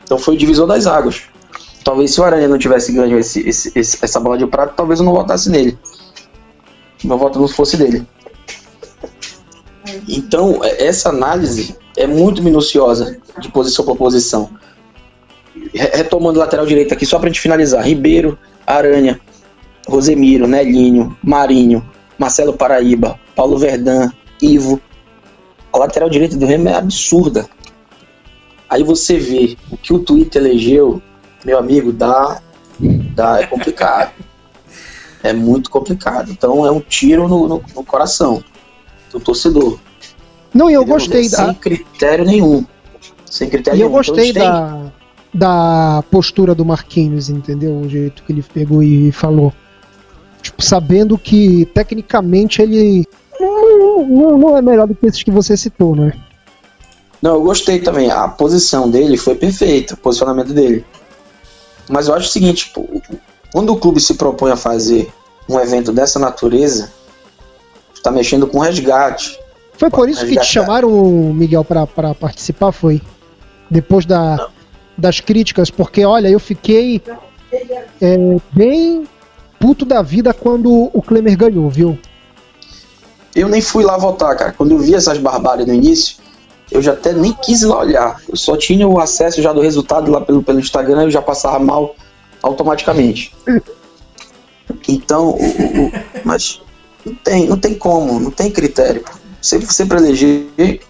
Então foi o divisor das águas. Talvez se o Aranha não tivesse ganho esse, esse, esse, essa bola de prata, talvez eu não votasse nele. Meu voto não fosse dele. Então, é, essa análise é muito minuciosa de posição por posição retomando o lateral direito aqui, só pra gente finalizar. Ribeiro, Aranha, Rosemiro, Nelinho, Marinho, Marcelo Paraíba, Paulo Verdão, Ivo. A lateral direita do Remo é absurda. Aí você vê o que o Twitter elegeu, meu amigo, dá, dá é complicado. é muito complicado. Então é um tiro no, no, no coração do torcedor. Não, e eu gostei Sem da. Sem critério nenhum. Sem critério e nenhum. eu gostei então, da, da postura do Marquinhos, entendeu? O jeito que ele pegou e falou. Tipo, sabendo que tecnicamente ele não, não, é melhor do que esses que você citou, né? Não, eu gostei também. A posição dele foi perfeita, o posicionamento dele. Mas eu acho o seguinte, tipo, quando o clube se propõe a fazer um evento dessa natureza, está mexendo com resgate. Foi por isso resgatar. que te chamaram, Miguel, para participar, foi? Depois da, não das críticas, porque olha, eu fiquei é, bem puto da vida quando o Klemer ganhou, viu? Eu nem fui lá votar, cara. Quando eu vi essas barbáries no início, eu já até nem quis lá olhar. Eu só tinha o acesso já do resultado lá pelo, pelo Instagram eu já passava mal automaticamente. Então, o, o, mas não tem, não tem como, não tem critério. Sempre, sempre eleger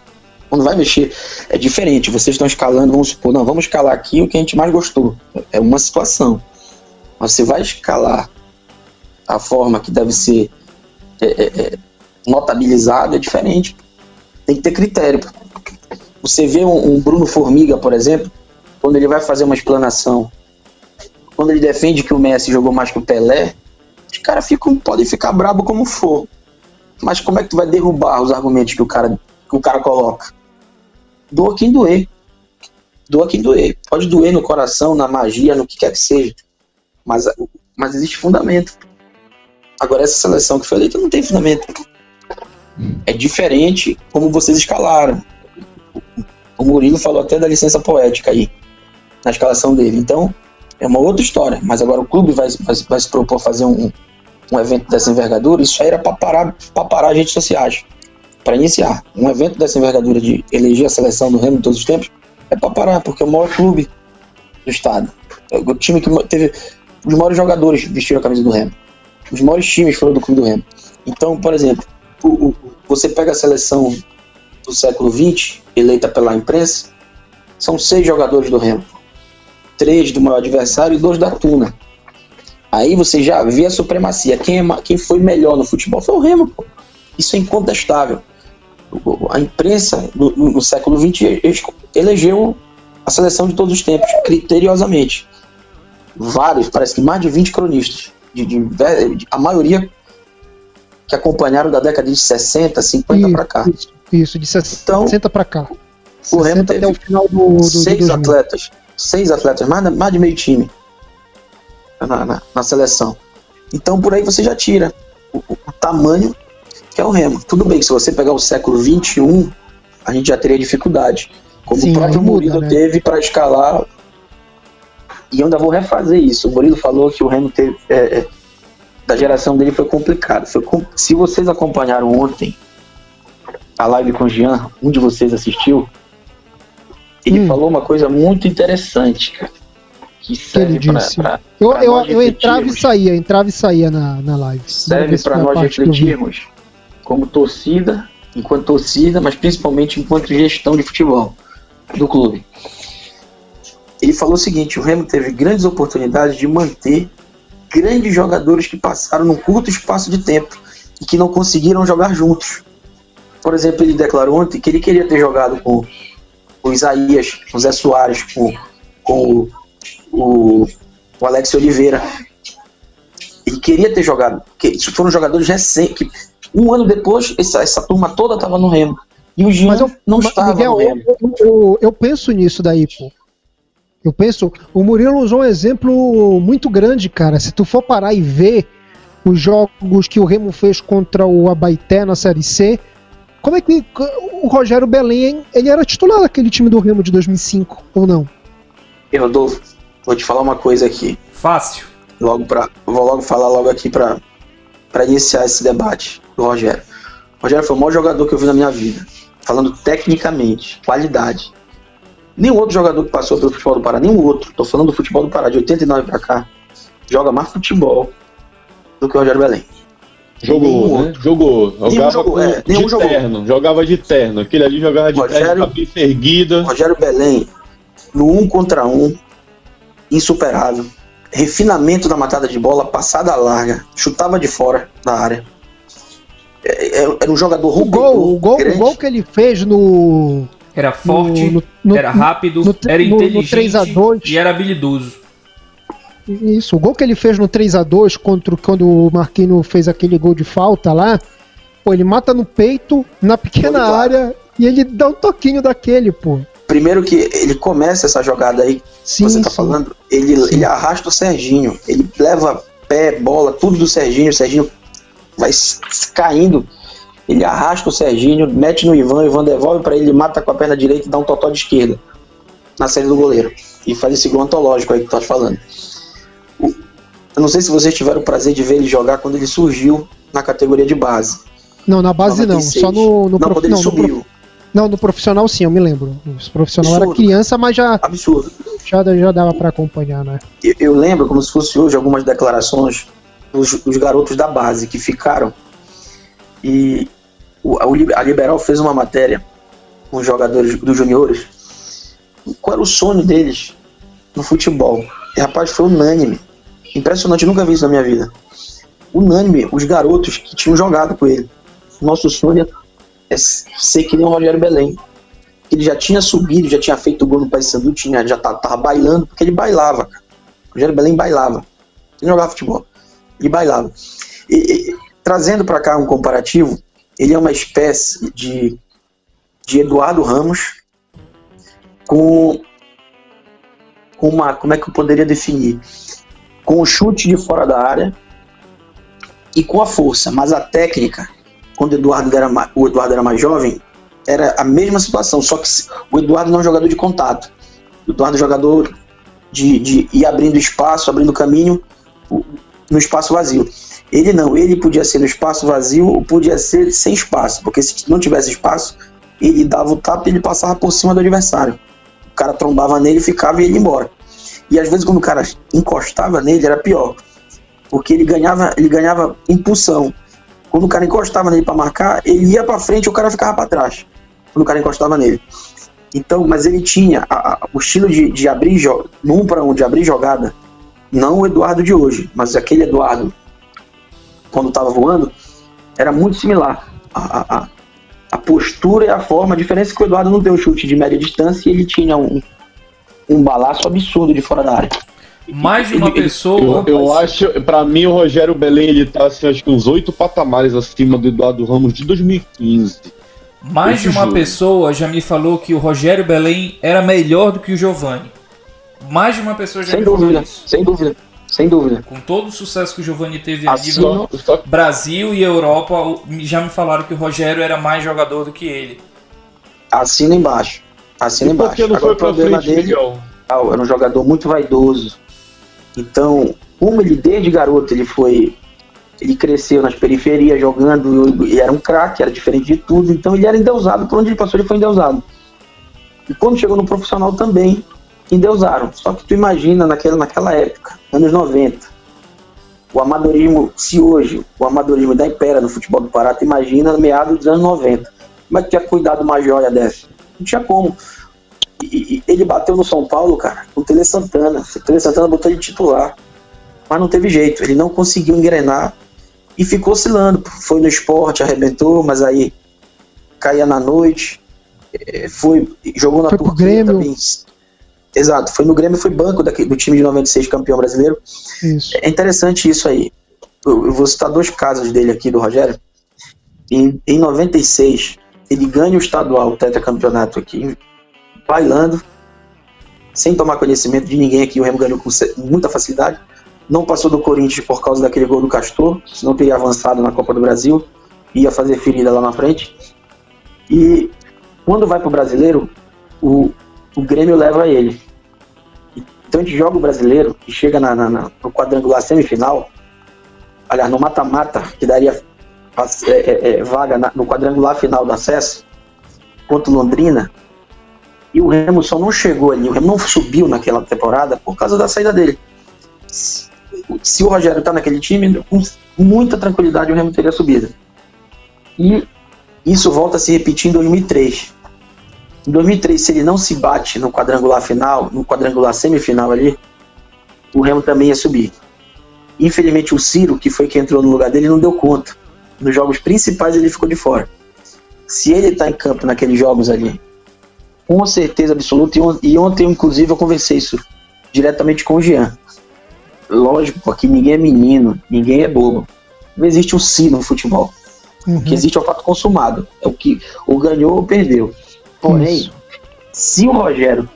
quando vai mexer, é diferente. Vocês estão escalando, vamos supor, não, vamos escalar aqui o que a gente mais gostou. É uma situação. Mas você vai escalar a forma que deve ser é, é, é, notabilizado, é diferente. Tem que ter critério. Você vê um, um Bruno Formiga, por exemplo, quando ele vai fazer uma explanação, quando ele defende que o Messi jogou mais que o Pelé, os caras ficam, podem ficar brabo como for. Mas como é que tu vai derrubar os argumentos que o cara, que o cara coloca? Doa quem doer. Doa quem doer. Pode doer no coração, na magia, no que quer que seja. Mas, mas existe fundamento. Agora, essa seleção que foi eleita não tem fundamento. É diferente como vocês escalaram. O Murilo falou até da licença poética aí, na escalação dele. Então, é uma outra história. Mas agora o clube vai, vai, vai se propor fazer um, um evento dessa envergadura. Isso aí era para parar, parar as redes sociais para iniciar um evento dessa envergadura de eleger a seleção do Remo de todos os tempos, é para parar, porque é o maior clube do estado. O time que teve os maiores jogadores vestiram a camisa do Remo. Os maiores times foram do clube do Remo. Então, por exemplo, o, o, você pega a seleção do século XX, eleita pela imprensa, são seis jogadores do Remo. Três do maior adversário e dois da Tuna. Aí você já vê a supremacia. Quem, é, quem foi melhor no futebol foi o Remo. Pô. Isso é incontestável. A imprensa no, no século XX elegeu a seleção de todos os tempos, criteriosamente. Vários, parece que mais de 20 cronistas, de, de, de a maioria que acompanharam da década de 60, 50 para cá. Isso, isso, de 60 então, para cá. O Remo teve até o final do, do seis do atletas, seis atletas, mais, mais de meio time na, na, na, seleção. Então por aí você já tira o, o, tamanho que é o Remo. Tudo bem se você pegar o século 21, a gente já teria dificuldade. Como Sim, o próprio Murilo né? teve para escalar. E eu ainda vou refazer isso. O Murilo falou que o Remo teve. É, é, da geração dele foi complicado. Foi com... Se vocês acompanharam ontem a live com o Jean, um de vocês assistiu, ele hum. falou uma coisa muito interessante, cara. Que serve ele disse. Pra, pra, eu, pra eu, eu entrava e saía, entrava e saía na, na live. Serve para nós refletirmos como torcida, enquanto torcida, mas principalmente enquanto gestão de futebol do clube. Ele falou o seguinte: o Remo teve grandes oportunidades de manter grandes jogadores que passaram num curto espaço de tempo e que não conseguiram jogar juntos. Por exemplo, ele declarou ontem que ele queria ter jogado com o Isaías, com o Zé Soares, com, com o, o Alex Oliveira. Ele queria ter jogado. Que, isso foram jogadores recentes. Que, um ano depois, essa, essa turma toda estava no Remo. E o Jean eu, não estava Miguel, no Remo. Eu, eu, eu penso nisso daí, pô. Eu penso, o Murilo usou um exemplo muito grande, cara. Se tu for parar e ver os jogos que o Remo fez contra o Abaité na Série C, como é que o Rogério Belém, ele era titular daquele time do Remo de 2005, ou não? Eu dou, vou te falar uma coisa aqui. Fácil. Logo pra, vou logo falar logo aqui para para iniciar esse debate do Rogério. O Rogério foi o maior jogador que eu vi na minha vida. Falando tecnicamente, qualidade. Nenhum outro jogador que passou pelo futebol do Pará, nenhum outro, tô falando do futebol do Pará, de 89 para cá, joga mais futebol do que o Rogério Belém. Jogou, né? Jogou. Jogava jogou, é, de jogou. terno. Jogava de terno. Aquele ali jogava de Rogério, terno, cabeça erguida. Rogério Belém, no um contra um, insuperável. Refinamento da matada de bola, passada larga, chutava de fora da área. É, é, era um jogador o gol, o gol, o gol que ele fez no era forte, no, no, era rápido, no, era inteligente e era habilidoso. Isso, o gol que ele fez no 3 a 2 contra quando o Marquinhos fez aquele gol de falta lá, pô, ele mata no peito, na pequena área, e ele dá um toquinho daquele, pô. Primeiro que ele começa essa jogada aí, sim, você tá sim. falando, ele, ele arrasta o Serginho, ele leva pé, bola, tudo do Serginho, o Serginho vai caindo ele arrasta o Serginho, mete no Ivan, o Ivan devolve para ele, mata com a perna direita e dá um totó de esquerda na série do goleiro. E faz esse gol antológico aí que tu tá falando. Eu não sei se vocês tiveram o prazer de ver ele jogar quando ele surgiu na categoria de base. Não, na base 96. não, só no, no, não, prof... não, no, prof... não, no profissional sim, eu me lembro. O profissional Absurdo. era criança, mas já. Absurdo. Já, já dava para acompanhar, né? Eu, eu, lembro, como se fosse hoje, algumas declarações dos, dos garotos da base que ficaram. E a Liberal fez uma matéria com os jogadores dos juniores. Qual era o sonho deles no futebol? E rapaz, foi unânime. Impressionante, nunca vi isso na minha vida. Unânime, os garotos que tinham jogado com ele. Nosso sonho é ser que nem o Rogério Belém. Ele já tinha subido, já tinha feito gol no Paysandu, tinha, já tava, tava bailando, porque ele bailava. O Rogério Belém bailava. Ele jogava futebol. Ele bailava. E, e, trazendo para cá um comparativo, ele é uma espécie de, de Eduardo Ramos com, com uma. Como é que eu poderia definir? Com o chute de fora da área e com a força, mas a técnica, quando Eduardo era, o Eduardo era mais jovem, era a mesma situação, só que o Eduardo não é um jogador de contato. O Eduardo é um jogador de, de ir abrindo espaço, abrindo caminho no espaço vazio. Ele não, ele podia ser no espaço vazio ou podia ser sem espaço, porque se não tivesse espaço, ele dava o tapa e ele passava por cima do adversário. O cara trombava nele, ficava e ia embora. E às vezes quando o cara encostava nele era pior. Porque ele ganhava, ele ganhava impulsão. Quando o cara encostava nele para marcar, ele ia para frente e o cara ficava para trás. Quando o cara encostava nele. Então, mas ele tinha a, a, o estilo de, de abrir num para um de abrir jogada, não o Eduardo de hoje, mas aquele Eduardo quando estava voando era muito similar. A, a, a, postura e a forma, a diferença é que o Eduardo não deu chute de média distância e ele tinha um, um balaço absurdo de fora da área. Mais de uma pessoa. Eu, eu acho, para mim, o Rogério Belém ele tá assim, acho que uns oito patamares acima do Eduardo Ramos de 2015. Mais de uma jogo. pessoa já me falou que o Rogério Belém era melhor do que o Giovani. Mais de uma pessoa já sem me dúvida, isso. Sem dúvida, sem dúvida. Com todo o sucesso que o Giovani teve a nível Brasil e Europa, já me falaram que o Rogério era mais jogador do que ele. Assina embaixo. Assina embaixo. Agora o problema frente, dele era um jogador muito vaidoso. Então, como ele desde garoto ele foi ele cresceu nas periferias jogando e era um craque, era diferente de tudo, então ele era endeusado, por onde ele passou ele foi endeusado. E quando chegou no profissional também, endeusaram. Só que tu imagina naquela, naquela época, anos 90, o amadorismo, se hoje o amadorismo da impera no futebol do Pará, tu imagina meados dos anos 90. Como é que tinha cuidado uma joia dessa? Não tinha como. E, e, ele bateu no São Paulo, cara, com o Tele Santana. O Tele Santana botou ele titular. Mas não teve jeito, ele não conseguiu engrenar e ficou oscilando. Foi no esporte, arrebentou, mas aí caía na noite. Eh, foi, jogou na foi Turquia também. Exato, foi no Grêmio, foi banco daqui, do time de 96 campeão brasileiro. Isso. É interessante isso aí. Eu, eu, vou citar dois casos dele aqui, do Rogério. Em, em 96, ele ganha o estadual, o tetracampeonato aqui, bailando, sem tomar conhecimento de ninguém aqui. O Remo ganhou com muita facilidade. Não passou do Corinthians por causa daquele gol do Castor, senão teria avançado na Copa do Brasil, ia fazer ferida lá na frente. E quando vai para o brasileiro, o, o Grêmio leva ele. Então a gente joga o brasileiro e chega na, na, na no quadrangular semifinal, aliás, no mata-mata, que daria é, é, é, vaga na, no quadrangular final do acesso, contra Londrina, e o Remo só não chegou ali, o Remo não subiu naquela temporada por causa da saída dele. Se, se o Rogério tá naquele time, com muita tranquilidade o Remo teria subido. E isso volta a se repetir em 2003. Em 2003, se ele não se bate no quadrangular final, no quadrangular semifinal ali, o Remo também ia subir. Infelizmente, o Ciro, que foi quem entrou no lugar dele, não deu conta. Nos jogos principais, ele ficou de fora. Se ele está em campo naqueles jogos ali, com certeza absoluta, e ontem, inclusive, eu conversei isso diretamente com o Jean. Lógico, porque ninguém é menino, ninguém é bobo. Não existe um si no futebol. Uhum. O que existe é o fato consumado. É o que ou ganhou ou perdeu. Porém, Isso. se o Rogério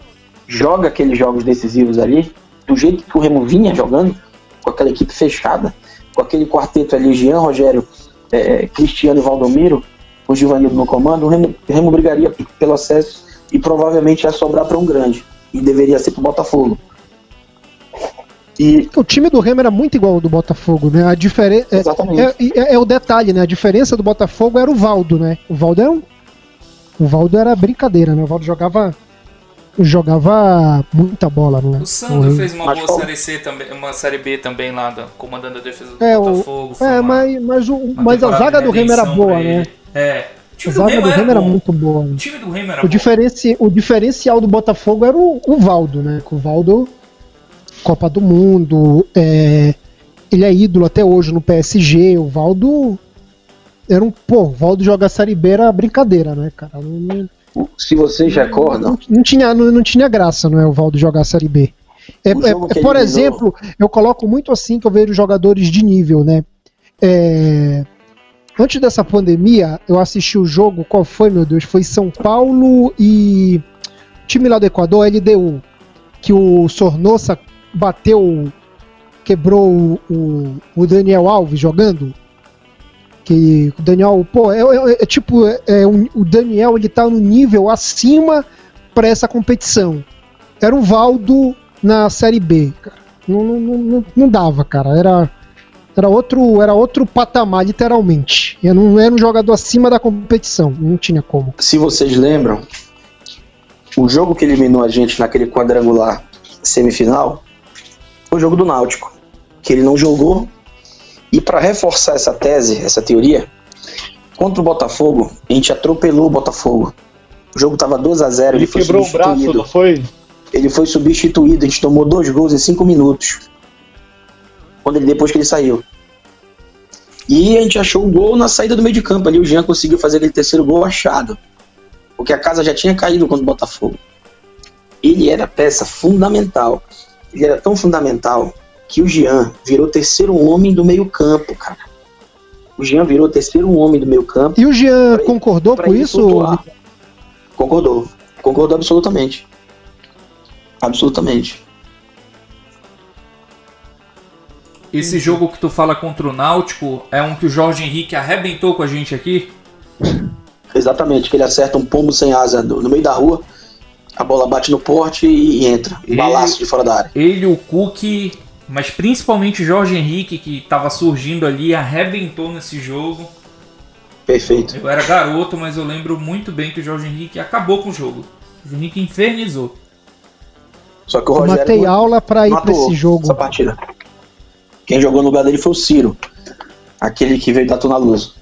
joga aqueles jogos decisivos ali, do jeito que o Remo vinha jogando, com aquela equipe fechada, com aquele quarteto ali, Jean, Rogério, é, Cristiano e Valdomiro, o Givanildo no comando, o Remo, o Remo brigaria pelo acesso e provavelmente ia sobrar para um grande. E deveria ser para o Botafogo. E... O time do Remo era muito igual ao do Botafogo, né? A diferença é, é, é, é, o detalhe, né? A diferença do Botafogo era o Valdo, né? O Valdo era um o Valdo era brincadeira, né? O Valdo jogava jogava muita bola, né? O Sandro o fez uma mas, boa série C também, uma série B também lá, da, comandando a defesa do é, Botafogo. O, é, mas, mas, o, mas a zaga do Remo era boa, né? É. O a zaga do Remo era, era muito boa. O time do Remo era o, diferenci, o diferencial do Botafogo era o, o Valdo, né? Com o Valdo, Copa do Mundo, é, ele é ídolo até hoje no PSG. O Valdo era um. Pô, o Valdo jogar Série B era brincadeira, né, cara? Não, Se vocês já acordam. Não, não, tinha, não, não tinha graça, não é? O Valdo jogar Série B. É, é, por exemplo, eu coloco muito assim que eu vejo jogadores de nível, né? É, antes dessa pandemia, eu assisti o jogo, qual foi, meu Deus? Foi São Paulo e time lá do Equador, LDU, que o Sornosa bateu, quebrou o, o Daniel Alves jogando que o Daniel, pô, é, é, é tipo, é, é um, o Daniel ele tá no nível acima para essa competição. Era o Valdo na Série B, cara. Não, não, não, não dava, cara. Era, era, outro, era outro patamar, literalmente. Eu não era um jogador acima da competição. Não tinha como. Se vocês lembram, o jogo que eliminou a gente naquele quadrangular semifinal foi o jogo do Náutico, que ele não jogou. E para reforçar essa tese, essa teoria, contra o Botafogo, a gente atropelou o Botafogo. O jogo tava 2 a 0 Ele, ele quebrou o braço, não foi? Ele foi substituído, a gente tomou dois gols em cinco minutos. Quando ele, depois que ele saiu. E a gente achou o gol na saída do meio de campo ali. O Jean conseguiu fazer aquele terceiro gol achado. Porque a casa já tinha caído contra o Botafogo. Ele era peça fundamental. Ele era tão fundamental que o Jean virou terceiro homem do meio campo, cara. O Jean virou terceiro homem do meio campo. E o Jean concordou com isso? Concordou. Concordou absolutamente. Absolutamente. Esse jogo que tu fala contra o Náutico é um que o Jorge Henrique arrebentou com a gente aqui? Exatamente, que ele acerta um pombo sem asa no meio da rua, a bola bate no porte e, entra. Um ele, balaço de fora da área. Ele, o Cook, mas principalmente o Jorge Henrique, que estava surgindo ali, arrebentou nesse jogo. Perfeito. Eu era garoto, mas eu lembro muito bem que o Jorge Henrique acabou com o jogo. O Jorge Henrique infernizou. Só que o Rogério. Eu matei aula para ir para esse jogo. Essa partida. Quem jogou no lugar dele foi o Ciro, aquele que veio da Tuna Luz.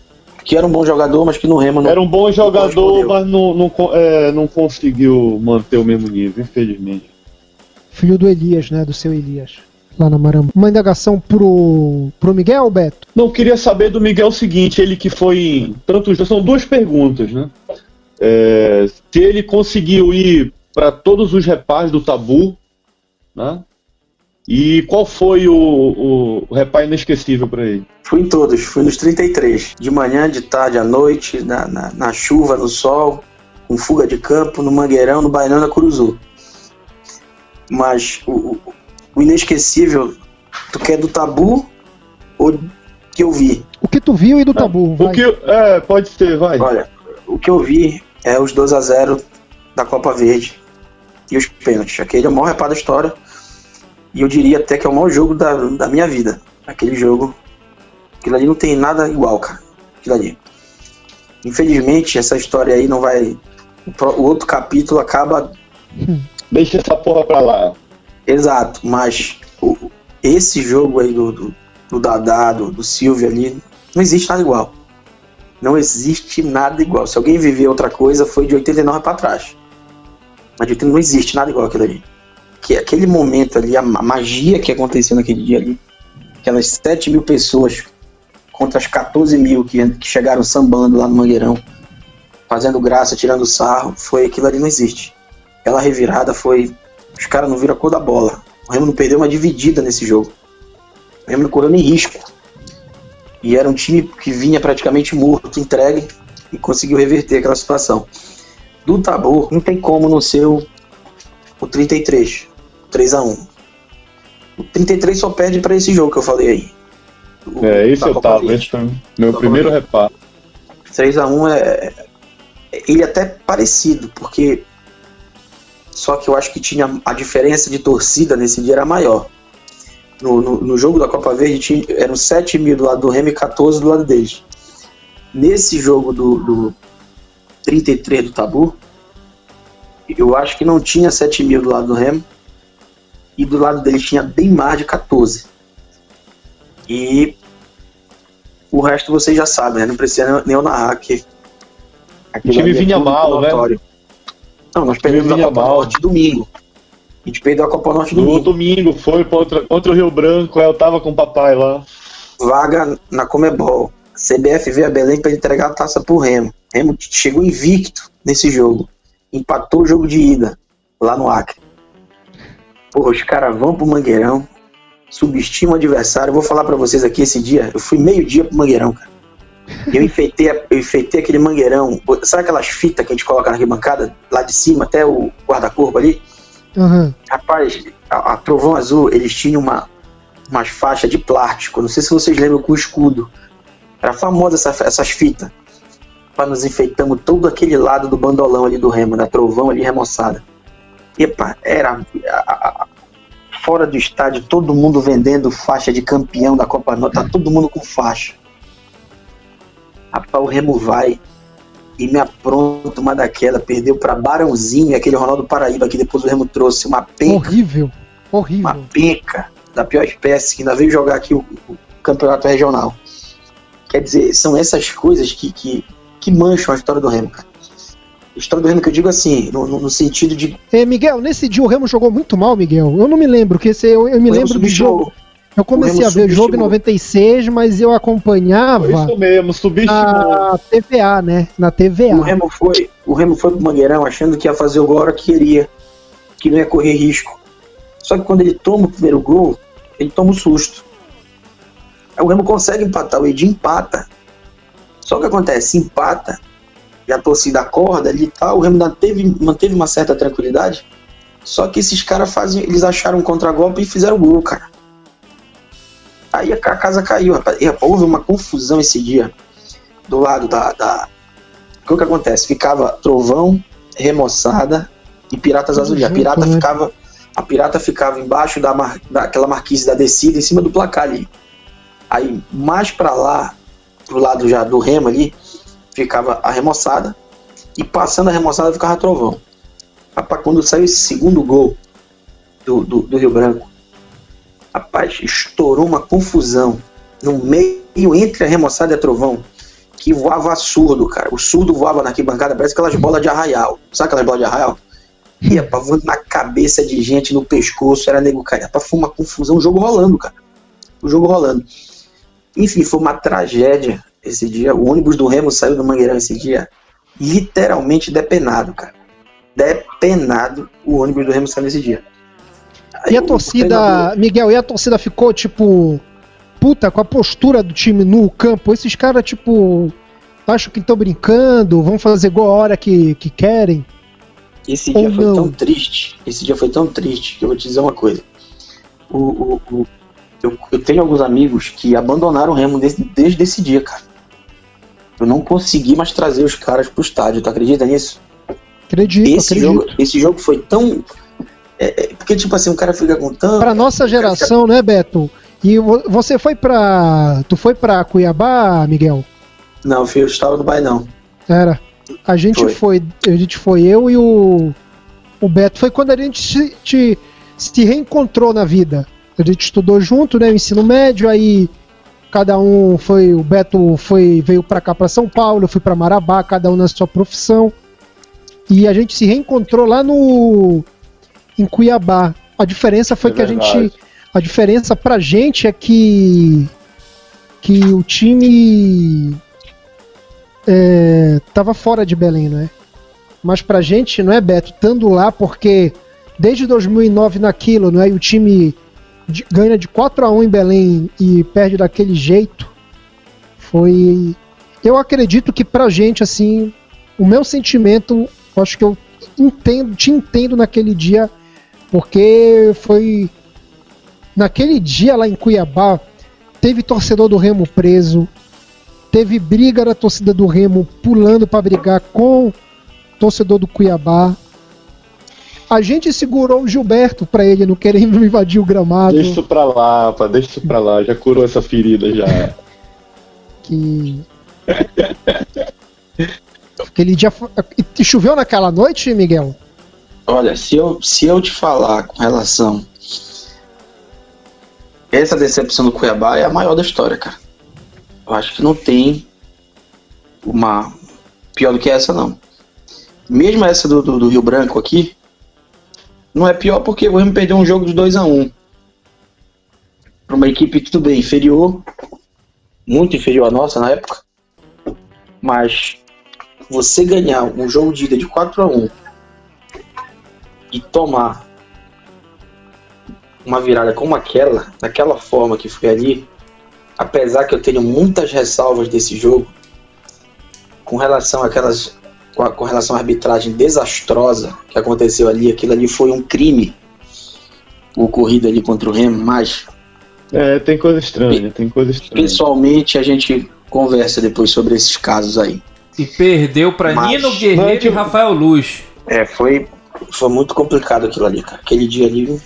Que era um bom jogador, mas que no Remo não. Era um bom jogador, mas não, não, é, não conseguiu manter o mesmo nível, infelizmente. Filho do Elias, né? Do seu Elias lá na Maramba. Uma indagação pro, pro Miguel, Beto? Não, queria saber do Miguel o seguinte, ele que foi. Tanto, são duas perguntas, né? É, se ele conseguiu ir para todos os repares do tabu, né? E qual foi o, o, o repá inesquecível para ele? Fui em todos, fui nos 33. De manhã, de tarde, à noite, na, na, na chuva, no sol, com fuga de campo, no Mangueirão, no Bainão, na Curuzu. Mas o, o inesquecível, tu quer do tabu ou que eu vi? O que tu viu e do tabu, vai. O que, é, pode ser, vai. Olha, o que eu vi é os 2 a 0 da Copa Verde e os pênaltis. Aquele é o maior reparo da história e eu diria até que é o maior jogo da, da minha vida. Aquele jogo. Aquilo ali não tem nada igual, cara. Aquilo ali. Infelizmente, essa história aí não vai. O outro capítulo acaba. Deixa essa porra pra lá. Exato, mas o, esse jogo aí do, do, do Dadá, do, do Silvio ali, não existe nada igual. Não existe nada igual. Se alguém viver outra coisa, foi de 89 para trás. Mas de 89 não existe nada igual aquilo ali que aquele momento ali, a magia que aconteceu naquele dia ali, aquelas 7 mil pessoas contra as 14 mil que, que chegaram sambando lá no Mangueirão, fazendo graça, tirando sarro, foi aquilo ali não existe. Aquela revirada foi. Os caras não viram a cor da bola. O Remo não perdeu uma dividida nesse jogo. O Remo não correu nem risco. E era um time que vinha praticamente morto, entregue, e conseguiu reverter aquela situação. Do Tabor, não tem como não ser o, o 33. 3 a 1 O 33 só perde para esse jogo que eu falei aí. O, é, esse eu tava, esse foi meu primeiro reparo. 3 a 1 é. Ele é até parecido, porque. Só que eu acho que tinha a diferença de torcida nesse dia era maior. No, no, no jogo da Copa Verde tinha, eram 7 mil do lado do Remo e 14 do lado deles. Nesse jogo do, do 33 do Tabu, eu acho que não tinha 7 mil do lado do Remo e do lado dele tinha bem mais de 14. E o resto vocês já sabem, né? não precisa nem eu narrar que o time é vinha mal, né? Não, nós perdemos a Copa mal. Norte domingo. A gente perdeu a Copa Norte domingo. No domingo foi contra, contra o Rio Branco, eu tava com o papai lá. Vaga na Comebol. CBF veio a Belém para entregar a taça pro Remo. Remo chegou invicto nesse jogo. Empatou o jogo de ida lá no Acre. Porra, os caras vão pro Mangueirão, subestimam o adversário. Eu vou falar para vocês aqui esse dia, eu fui meio dia pro Mangueirão, cara. Eu enfeitei, eu enfeitei aquele mangueirão. Sabe aquelas fitas que a gente coloca na arquibancada, lá de cima, até o guarda-corpo ali? Uhum. Rapaz, a, a, Trovão Azul, eles tinham uma, umas faixas de plástico. Não sei se vocês lembram com o escudo. Era famosa essa, essas fitas. Para nos enfeitamos todo aquele lado do bandolão ali do remo, da Trovão ali remoçada. Epa, era a, a, fora do estádio, todo mundo vendendo faixa de campeão da Copa Norte, tá todo mundo com faixa. Rapaz, o Remo vai e me apronta uma daquela, perdeu para Barãozinho, aquele Ronaldo Paraíba que depois o Remo trouxe uma penca. Horrível, horrível. Uma penca. da pior espécie, que ainda veio jogar aqui o, o campeonato regional. Quer dizer, são essas coisas que, que, que mancham a história do Remo, cara. A história do Remo que eu digo assim, no, no, sentido de. É, Miguel, nesse dia o Remo jogou muito mal, Miguel. Eu não me lembro, que esse, eu, eu me lembro do jogo. Eu comecei a ver o jogo em 96, mas eu acompanhava. Foi isso mesmo, subestimou. Na TVA, né? Na TVA. O Remo foi, o Remo foi pro Mangueirão achando que ia fazer o gol a hora que queria, que não ia correr risco. Só que quando ele toma o primeiro gol, ele toma um susto. Aí o Remo consegue empatar, o Edinho empata. Só que acontece, empata, e a torcida acorda ali e tal, o Remo manteve, manteve uma certa tranquilidade. Só que esses caras fazem, eles acharam um contragolpe e fizeram gol, cara. Aí a casa caiu, rapaz. E, rapaz, houve uma confusão esse dia do lado da. da... O que, acontece? Ficava trovão, remoçada e piratas azuis. A pirata ficava. A pirata ficava embaixo da mar, daquela marquise da descida, em cima do placar ali. Aí mais para lá, pro lado já do remo ali, ficava a remoçada. E passando a remoçada ficava trovão. Rapaz, quando saiu esse segundo gol do, do, do Rio Branco, Rapaz, estourou uma confusão no meio entre a remoçada e a trovão que voava surdo, cara. O surdo voava na arquibancada, parece aquelas bolas de arraial. Sabe aquelas bolas de arraial? Ia voando na cabeça de gente, no pescoço, era nego cair. Rapaz, foi uma confusão, o jogo rolando, cara. O jogo rolando. Enfim, foi uma tragédia esse dia. O ônibus do Remo saiu do Mangueirão esse dia, literalmente depenado, cara. Depenado o ônibus do Remo saiu nesse dia. E a torcida, Miguel, e a torcida ficou tipo puta com a postura do time no campo. Esses caras, tipo, acham que estão brincando, vão fazer gol a hora que, que querem. Esse dia foi tão triste. Esse dia foi tão triste que eu vou te dizer uma coisa. O, o, o eu, eu, tenho alguns amigos que abandonaram o Remo desde, desde esse dia, cara. Eu não consegui mais trazer os caras pro estádio, tu acredita nisso? Acredito, esse acredito. Jogo, esse jogo foi tão é, é, porque, tipo assim, o cara fica contando. Pra nossa geração, fica... né, Beto? E você foi pra. Tu foi pra Cuiabá, Miguel? Não, eu estava no Bahia, não. Era. A gente foi. foi. a gente foi, eu e o. O Beto. Foi quando a gente se, te, se reencontrou na vida. A gente estudou junto, né? Ensino médio, aí cada um foi. O Beto foi veio para cá, para São Paulo, eu fui para Marabá, cada um na sua profissão. E a gente se reencontrou lá no em Cuiabá. A diferença foi é que verdade. a gente. A diferença pra gente é que. Que o time. É, tava fora de Belém, não é? Mas pra gente, não é, Beto? Estando lá, porque desde 2009 naquilo, não é? E o time de, ganha de 4 a 1 em Belém e perde daquele jeito. Foi. Eu acredito que pra gente, assim, o meu sentimento, acho que eu entendo, te entendo naquele dia porque foi. Naquele dia lá em Cuiabá, teve torcedor do Remo preso, teve briga da torcida do Remo pulando para brigar com torcedor do Cuiabá. A gente segurou o Gilberto para ele não querer invadir o gramado. Deixa isso pra lá, pá, deixa isso pra lá, já curou essa ferida já. que. Aquele dia. E choveu naquela noite, Miguel? Olha, se eu, se eu te falar com relação. Essa decepção do Cuiabá é a maior da história, cara. Eu acho que não tem uma pior do que essa, não. Mesmo essa do, do, do Rio Branco aqui, não é pior porque o Remo perdeu um jogo de 2 a 1 um, para uma equipe tudo bem inferior, muito inferior à nossa na época, mas você ganhar um jogo de ida de 4 a 1 e tomar uma virada como aquela, daquela forma que foi ali, apesar que eu tenho muitas ressalvas desse jogo, com relação àquelas com, a, com relação à arbitragem desastrosa que aconteceu ali, aquilo ali foi um crime ocorrido ali contra o Remo, mas é, tem coisa estranha, tem coisa estranha. Pessoalmente a gente conversa depois sobre esses casos aí. E perdeu para Nino Guerreiro e Rafael Luz. É, foi foi muito complicado aquilo ali, cara. Aquele dia ali,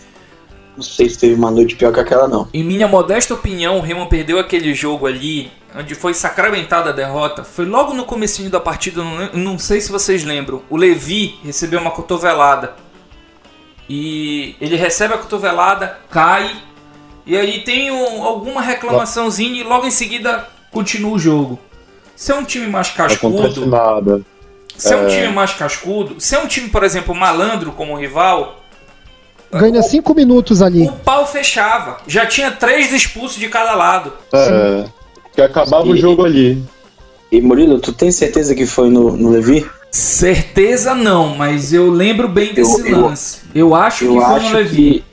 não sei se teve uma noite pior que aquela, não. Em minha modesta opinião, o Remo perdeu aquele jogo ali, onde foi sacramentada a derrota. Foi logo no comecinho da partida, não, não sei se vocês lembram. O Levi recebeu uma cotovelada. E ele recebe a cotovelada, cai e aí tem um, alguma reclamaçãozinha e logo em seguida continua o jogo. Se é um time mais cascudo. Acontece nada. Se é um time mais cascudo, se é um time, por exemplo, malandro como rival, Ganha cinco minutos ali. o pau fechava. Já tinha três expulsos de cada lado. É, que acabava o E- jogo ali. E Murilo, tu tem certeza que foi no, no Levi? Certeza não, mas eu lembro bem desse Eu- eu- lance. Eu acho Eu que foi no acho Levi.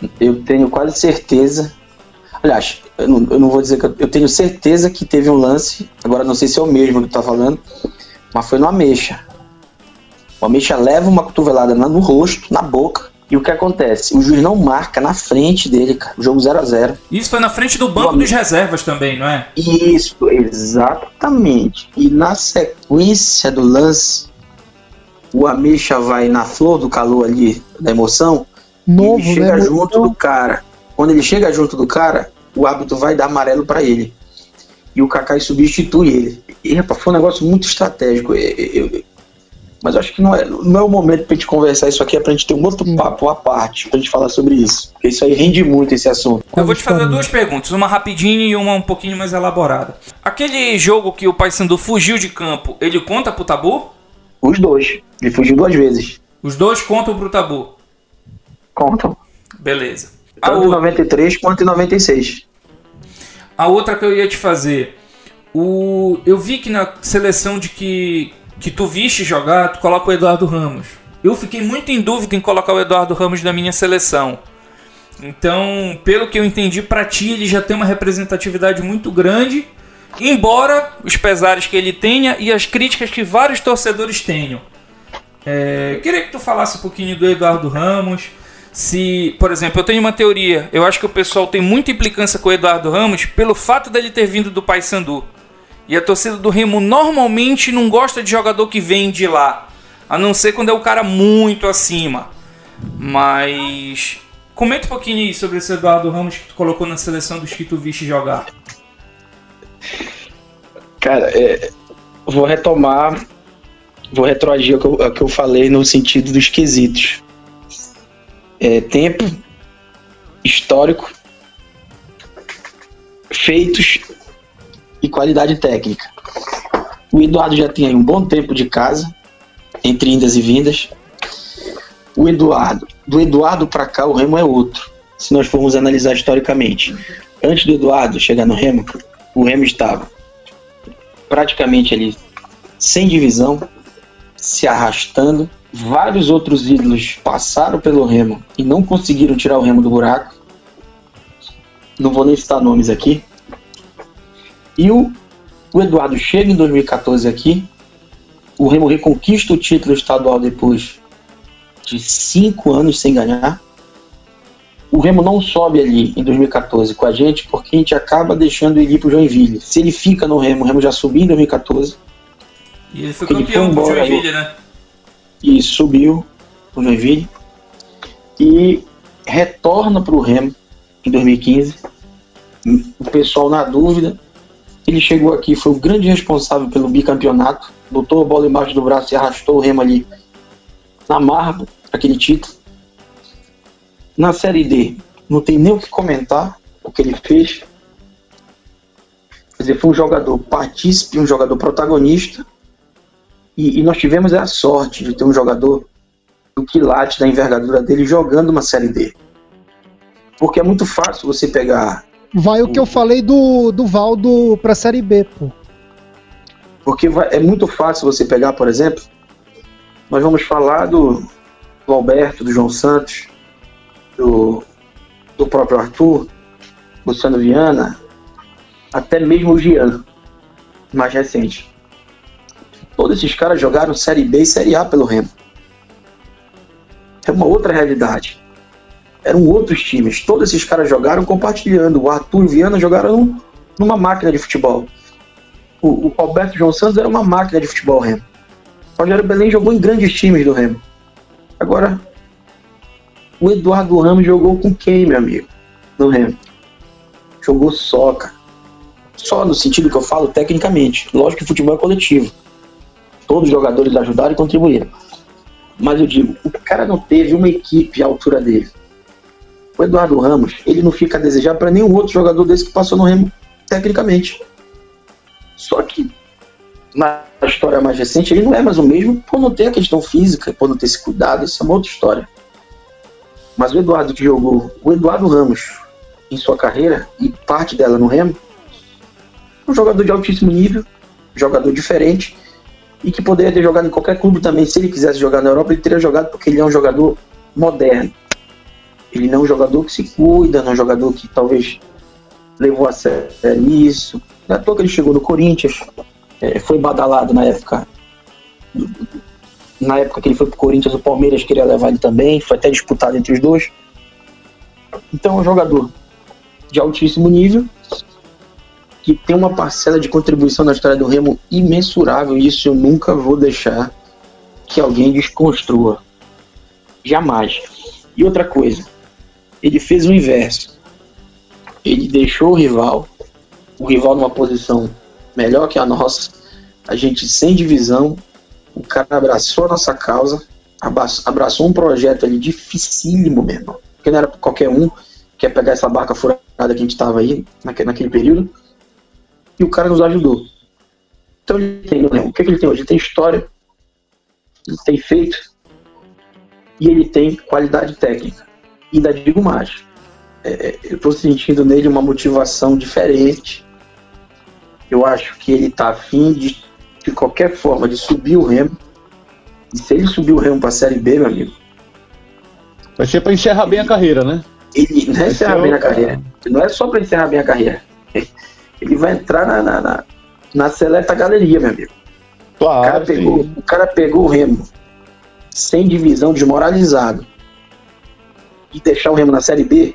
que. Eu tenho quase certeza. Aliás, eu não, eu não vou dizer que eu, eu tenho certeza que teve um lance. Agora não sei se é o mesmo que tu tá falando. Mas foi no Ameixa. O Ameixa leva uma cotovelada no rosto, na boca. E o que acontece? O juiz não marca na frente dele, cara. O jogo 0 a 0 Isso foi na frente do banco dos reservas também, não é? Isso, exatamente. E na sequência do lance, o Ameixa vai na flor do calor ali, da emoção, Novo, ele chega né? junto do cara. Quando ele chega junto do cara, o árbitro vai dar amarelo pra ele. E o Kaká substitui ele. E rapaz, foi um negócio muito estratégico. Eu- eu- mas acho que não é, não é o momento pra gente conversar isso aqui, é pra gente ter um outro papo à parte, pra gente falar sobre isso. Porque isso aí rende muito esse assunto. Eu vou te fazer duas perguntas, uma rapidinha e uma um pouquinho mais elaborada. Aquele jogo que o Paysandu fugiu de campo, ele conta pro Tabu? Os dois. Ele fugiu duas vezes. Os dois contam pro Tabu. Contam. Beleza. Tanto em o- 93 quanto em 96. A outra que eu ia te fazer. O, eu vi que na seleção de que, que tu viste jogar, tu coloca o Eduardo Ramos. Eu fiquei muito em dúvida em colocar o Eduardo Ramos na minha seleção. Então, pelo que eu entendi, pra ti ele já tem uma representatividade muito grande, embora os pesares que ele tenha e as críticas que vários torcedores tenham. É, queria que tu falasse um pouquinho do Eduardo Ramos. Se, por exemplo, eu tenho uma teoria, eu acho que o pessoal tem muita implicância com o Eduardo Ramos pelo fato dele ter vindo do Paysandu. E a torcida do Remo normalmente não gosta de jogador que vem de lá, a não ser quando é o cara muito acima. Mas comenta um pouquinho aí sobre esse Eduardo Ramos que tu colocou na seleção dos que tu viste jogar. Cara, é, vou retomar, vou retroagir o que, eu, o que eu falei no sentido dos quesitos. É, tempo, histórico, feitos e qualidade técnica. O Eduardo já tinha um bom tempo de casa, entre indas e vindas. O Eduardo, do Eduardo para cá, o Remo é outro. Se nós formos analisar historicamente, antes do Eduardo chegar no Remo, o Remo estava praticamente ali sem divisão, se arrastando. Vários outros ídolos passaram pelo Remo e não conseguiram tirar o Remo do buraco. Não vou nem citar nomes aqui. E o, o Eduardo chega em 2014 aqui. O Remo reconquista o título estadual depois de cinco anos sem ganhar. O Remo não sobe ali em 2014 com a gente porque a gente acaba deixando ele ir pro Joinville. Se ele fica no Remo, o Remo já subiu em 2014 E ele foi Ele campeão foi Joinville, né? e subiu pro Joinville e retorna pro Remo em 2015. O pessoal na dúvida. Ele chegou aqui, foi o grande responsável pelo bicampeonato, botou a bola embaixo do braço e arrastou o Remo ali na marra, aquele título. Na Série D, não tem nem o que comentar o que ele fez. Quer dizer, foi um jogador partícipe, um jogador protagonista. E, e nós tivemos a sorte de ter um jogador do quilate, da envergadura dele, jogando uma Série D. Porque é muito fácil você pegar. Vai o que eu falei do, do Valdo pra Série B, pô. Porque vai- é muito fácil você pegar, por exemplo, nós vamos falar do, do Alberto, do João Santos, do, do próprio Arthur, Luciano Viana, até mesmo o Gian, mais recente. Todos esses caras jogaram Série B e Série A pelo Remo. É uma outra realidade. Eram outros times. Todos esses caras jogaram compartilhando. O Arthur e o Viana jogaram numa máquina de futebol. O, o Alberto João Santos era uma máquina de futebol Remo. O Rogério Belém jogou em grandes times do Remo. Agora, o Eduardo Ramos jogou com quem, meu amigo? No Remo. Jogou só, cara. Só no sentido que eu falo tecnicamente. Lógico que futebol é coletivo. Todos os jogadores ajudaram e contribuíram. Mas eu digo, o cara não teve uma equipe à altura dele. o Eduardo Ramos, ele não fica a desejar para nenhum outro jogador desse que passou no Remo tecnicamente. Só que na história mais recente ele não é mais o mesmo por não ter a questão física, por não ter esse cuidado, isso é uma outra história. Mas o Eduardo que jogou, o Eduardo Ramos, em sua carreira, e parte dela no Remo, um jogador de altíssimo nível, jogador diferente, e que poderia ter jogado em qualquer clube também. Se ele quisesse jogar na Europa, ele teria jogado porque ele é um jogador moderno. Ele não é um jogador que se cuida, não é um jogador que talvez levou a sério isso. Não é à toa que ele chegou no Corinthians, é, foi badalado na época. Na época que ele foi pro Corinthians, o Palmeiras queria levar ele também, foi até disputado entre os dois. Então é um jogador de altíssimo nível, que tem uma parcela de contribuição na história do Remo imensurável, e isso eu nunca vou deixar que alguém desconstrua. Jamais. E outra coisa, ele fez o inverso. Ele deixou o rival, o rival numa posição melhor que a nossa, a gente sem divisão, o cara abraçou a nossa causa, abraçou um projeto ali dificílimo mesmo, porque não era qualquer um, quer pegar essa barca furada que a gente estava aí naquele período, e o cara nos ajudou. Então ele tem, né? o que, é que ele tem hoje? Ele tem história, ele tem feito, e ele tem qualidade técnica. E ainda digo mais, é, é eu estou sentindo nele uma motivação diferente, eu acho que ele tá afim de, de qualquer forma, de subir o Remo. E se ele subir o Remo pra Série B, meu amigo. Vai ser pra encerrar ele, bem a carreira, né? Ele não é encerrar bem a carreira. Não é só pra encerrar bem a carreira. Ele vai entrar na, na, na, na seleta galeria, meu amigo. Claro, o, cara pegou, o cara pegou o Remo sem divisão, desmoralizado. E deixar o Remo na Série B,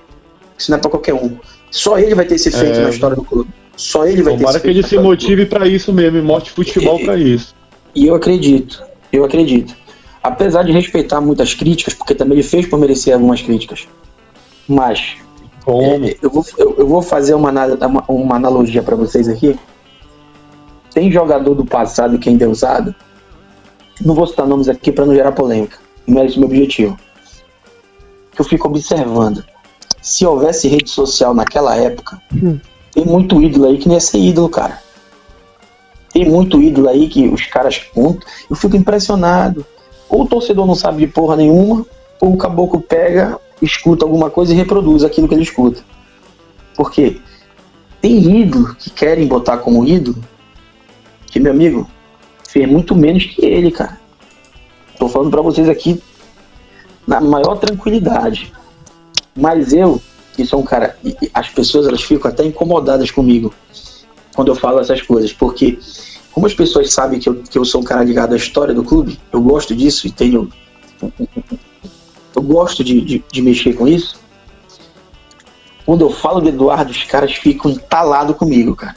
isso não é pra qualquer um. Só ele vai ter esse feito é... na história do clube. Só ele vai Tomara ter que ele se motive para isso mesmo, e mostre futebol para isso. E eu acredito, eu acredito. Apesar de respeitar muitas críticas, porque também ele fez por merecer algumas críticas. Mas é, eu, vou, eu, eu, vou fazer uma, uma, uma analogia para vocês aqui. Tem jogador do passado que ainda é usado. Não vou citar nomes aqui para não gerar polêmica. Não é esse o meu objetivo. Que eu fico observando. Se houvesse rede social naquela época, hum tem muito ídolo aí que nem ia ser ídolo, cara. Tem muito ídolo aí que os caras contam. Eu fico impressionado. Ou o torcedor não sabe de porra nenhuma, ou o caboclo pega, escuta alguma coisa e reproduz aquilo que ele escuta. Porque tem ídolo que querem botar como ídolo, que, meu amigo, fez muito menos que ele, cara. Tô falando para vocês aqui na maior tranquilidade. Mas eu que sou um cara. As pessoas elas ficam até incomodadas comigo quando eu falo essas coisas, porque como as pessoas sabem que eu, que eu sou um cara ligado à história do clube, eu gosto disso e tenho. Eu gosto de, de, de mexer com isso. Quando eu falo do Eduardo, os caras ficam entalados comigo, cara.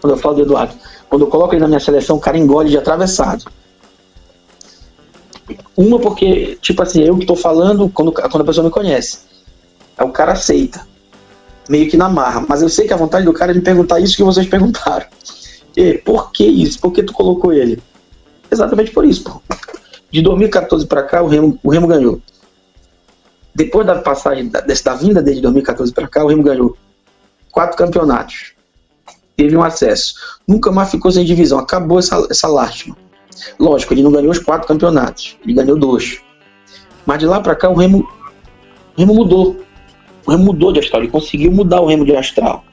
Quando eu falo do Eduardo. Quando eu coloco ele na minha seleção, o cara engole de atravessado. Uma porque, tipo assim, eu que tô falando quando, quando a pessoa me conhece. Aí o cara aceita. Meio que na marra. Mas eu sei que a vontade do cara é de perguntar isso que vocês perguntaram. E, por que isso? Por que tu colocou ele? Exatamente por isso, pô. De 2014 para cá, o Remo, o Remo ganhou. Depois da passagem, da, da vinda dele de 2014 para cá, o Remo ganhou quatro campeonatos. Teve um acesso. Nunca mais ficou sem divisão. Acabou essa, essa lástima. Lógico, ele não ganhou os quatro campeonatos. Ele ganhou dois. Mas de lá para cá, o Remo, o Remo mudou. O Remo mudou de astral, ele conseguiu mudar o Remo de astral.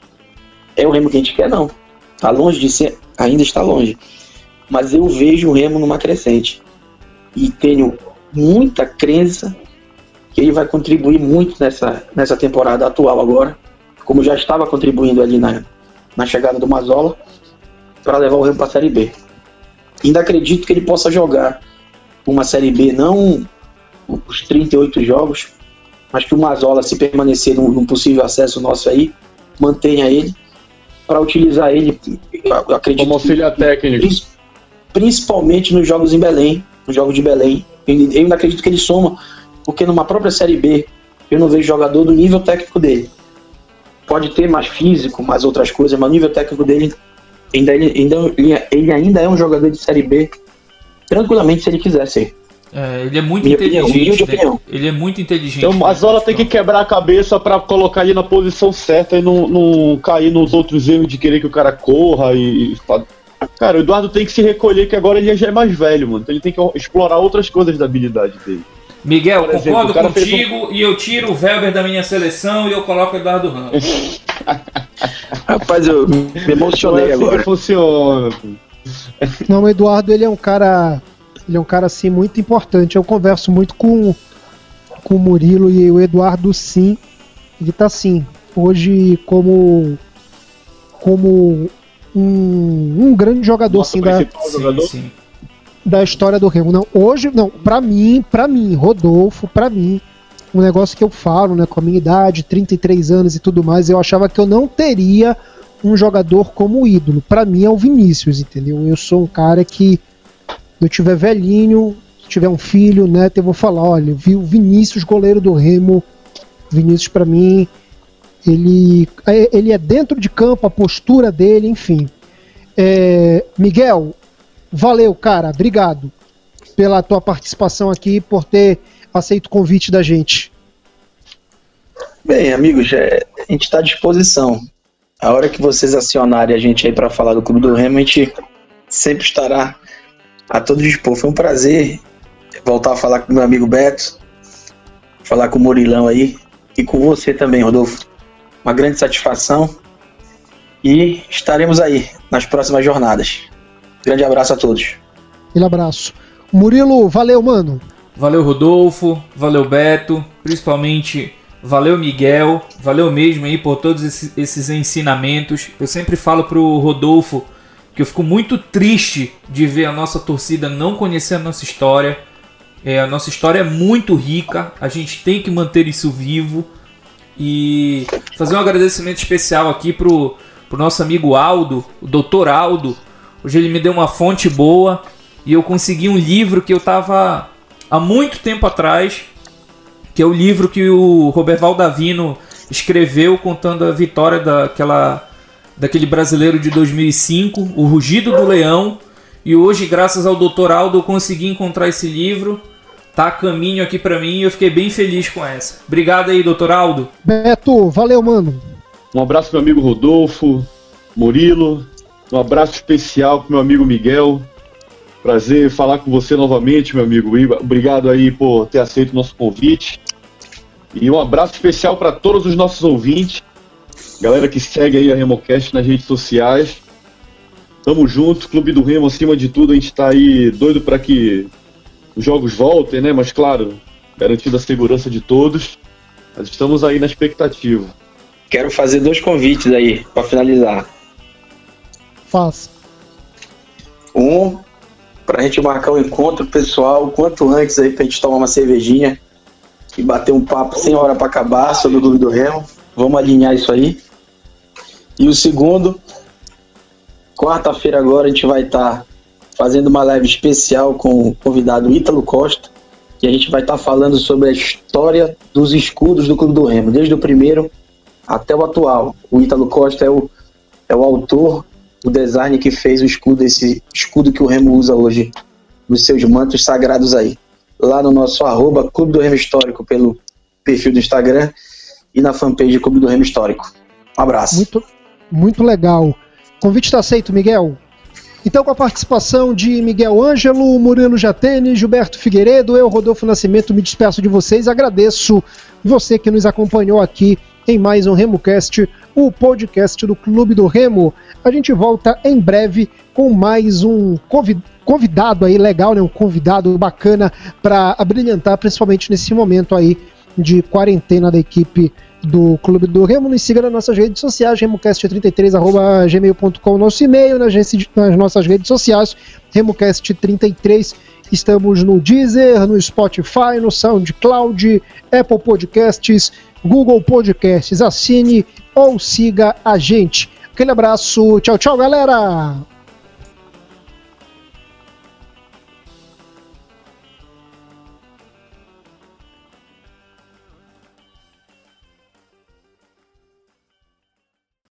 É o Remo que a gente quer, não. Está longe de ser, ainda está longe. Mas eu vejo o Remo numa crescente. E tenho muita crença ele vai contribuir muito nessa, nessa temporada atual agora, como já estava contribuindo ali na, na chegada do Mazola, para levar o Remo para a Série B. Ainda acredito que ele possa jogar uma Série B, não os 38 jogos, mas que o Mazola, se permanecer num, num possível acesso nosso aí, mantenha ele para utilizar ele, acredito. Como auxiliar técnico. Principalmente nos jogos em Belém, nos jogos de Belém. Eu ainda acredito que ele soma, porque numa própria Série B, eu não vejo jogador do nível técnico dele. Pode ter mais físico, mais outras coisas, mas o nível técnico dele ainda, ainda, ele ainda é um jogador de Série B, tranquilamente se ele quiser ser. É, ele é muito Minha inteligente. Opinião, né? Ele é muito inteligente. Então, a Zola tem que quebrar a cabeça para colocar ele na posição certa e não, não cair nos outros erros de querer que o cara corra e. Cara, o Eduardo tem que se recolher, que agora ele já é mais velho, mano. Então ele tem que explorar outras coisas da habilidade dele. Miguel, exemplo, concordo contigo um... e eu tiro o Weber da minha seleção e eu coloco o Eduardo Ramos. Rapaz, eu me emocionei é assim agora. funciona. Não, o Eduardo, ele é um cara. Ele é um cara assim muito importante. Eu converso muito com, com o Murilo e o Eduardo sim. Ele tá assim. Hoje como. Como um, um grande jogador Nossa, assim da. Sim, sim da história do Remo. Não, hoje, não, para mim, para mim, Rodolfo, para mim, um negócio que eu falo, né, com a minha idade, 33 anos e tudo mais, eu achava que eu não teria um jogador como ídolo. Para mim é o Vinícius, entendeu? Eu sou um cara que eu tiver velhinho, tiver um filho, né, eu vou falar, olha, vi o Vinícius, goleiro do Remo. Vinícius para mim, ele é, ele é dentro de campo, a postura dele, enfim. É, Miguel, Valeu, cara. Obrigado pela tua participação aqui, por ter aceito o convite da gente. Bem, amigos, é, a gente está à disposição. A hora que vocês acionarem a gente aí para falar do Clube do Remo, a gente sempre estará a todo dispor. Foi um prazer voltar a falar com meu amigo Beto, falar com o Murilão aí e com você também, Rodolfo. Uma grande satisfação e estaremos aí nas próximas jornadas. Grande abraço a todos. Aquele abraço. Murilo, valeu, mano. Valeu, Rodolfo. Valeu, Beto. Principalmente, valeu, Miguel. Valeu mesmo aí por todos esses, esses ensinamentos. Eu sempre falo pro Rodolfo que eu fico muito triste de ver a nossa torcida não conhecer a nossa história. É, a nossa história é muito rica, a gente tem que manter isso vivo. E fazer um agradecimento especial aqui pro, pro nosso amigo Aldo, o doutor Aldo, Hoje ele me deu uma fonte boa e eu consegui um livro que eu estava há muito tempo atrás, que é o livro que o Roberval Davino escreveu contando a vitória daquela daquele brasileiro de 2005, O Rugido do Leão. E hoje, graças ao Dr. Aldo, eu consegui encontrar esse livro. Tá a caminho aqui para mim e eu fiquei bem feliz com essa. Obrigado aí, Dr. Aldo. Beto, valeu, mano. Um abraço meu amigo Rodolfo, Murilo, um abraço especial pro meu amigo Miguel. Prazer falar com você novamente, meu amigo. Obrigado aí por ter aceito o nosso convite. E um abraço especial para todos os nossos ouvintes, galera que segue aí a RemoCast nas redes sociais. Tamo junto, Clube do Remo acima de tudo, a gente tá aí doido para que os jogos voltem, né? Mas claro, garantindo a segurança de todos. Mas estamos aí na expectativa. Quero fazer dois convites aí para finalizar. Faça. Um, pra gente marcar um encontro pessoal quanto antes aí pra gente tomar uma cervejinha e bater um papo sem hora para acabar sobre o Clube do Remo. Vamos alinhar isso aí. E o segundo, quarta-feira agora a gente vai estar tá fazendo uma live especial com o convidado Ítalo Costa, e a gente vai estar tá falando sobre a história dos escudos do Clube do Remo, desde o primeiro até o atual. O Ítalo Costa é o, é o autor o design que fez o escudo, esse escudo que o Remo usa hoje nos seus mantos sagrados aí. Lá no nosso arroba Clube do Remo Histórico, pelo perfil do Instagram e na fanpage Clube do Remo Histórico. Um abraço. Muito, muito legal. Convite está aceito, Miguel. Então, com a participação de Miguel Ângelo, Murilo Jatene, Gilberto Figueiredo, eu, Rodolfo Nascimento, me despeço de vocês. Agradeço você que nos acompanhou aqui em mais um RemoCast, o podcast do Clube do Remo. A gente volta em breve com mais um convidado aí legal, né? Um convidado bacana para abrilhantar, principalmente nesse momento aí de quarentena da equipe do Clube do Remo. Nos siga nas nossas redes sociais, remocast33.gmail.com, nosso e-mail, nas, nas nossas redes sociais, remocast33. Estamos no Deezer, no Spotify, no SoundCloud, Apple Podcasts, Google Podcasts. Assine ou siga a gente. Aquele abraço, tchau, tchau, galera!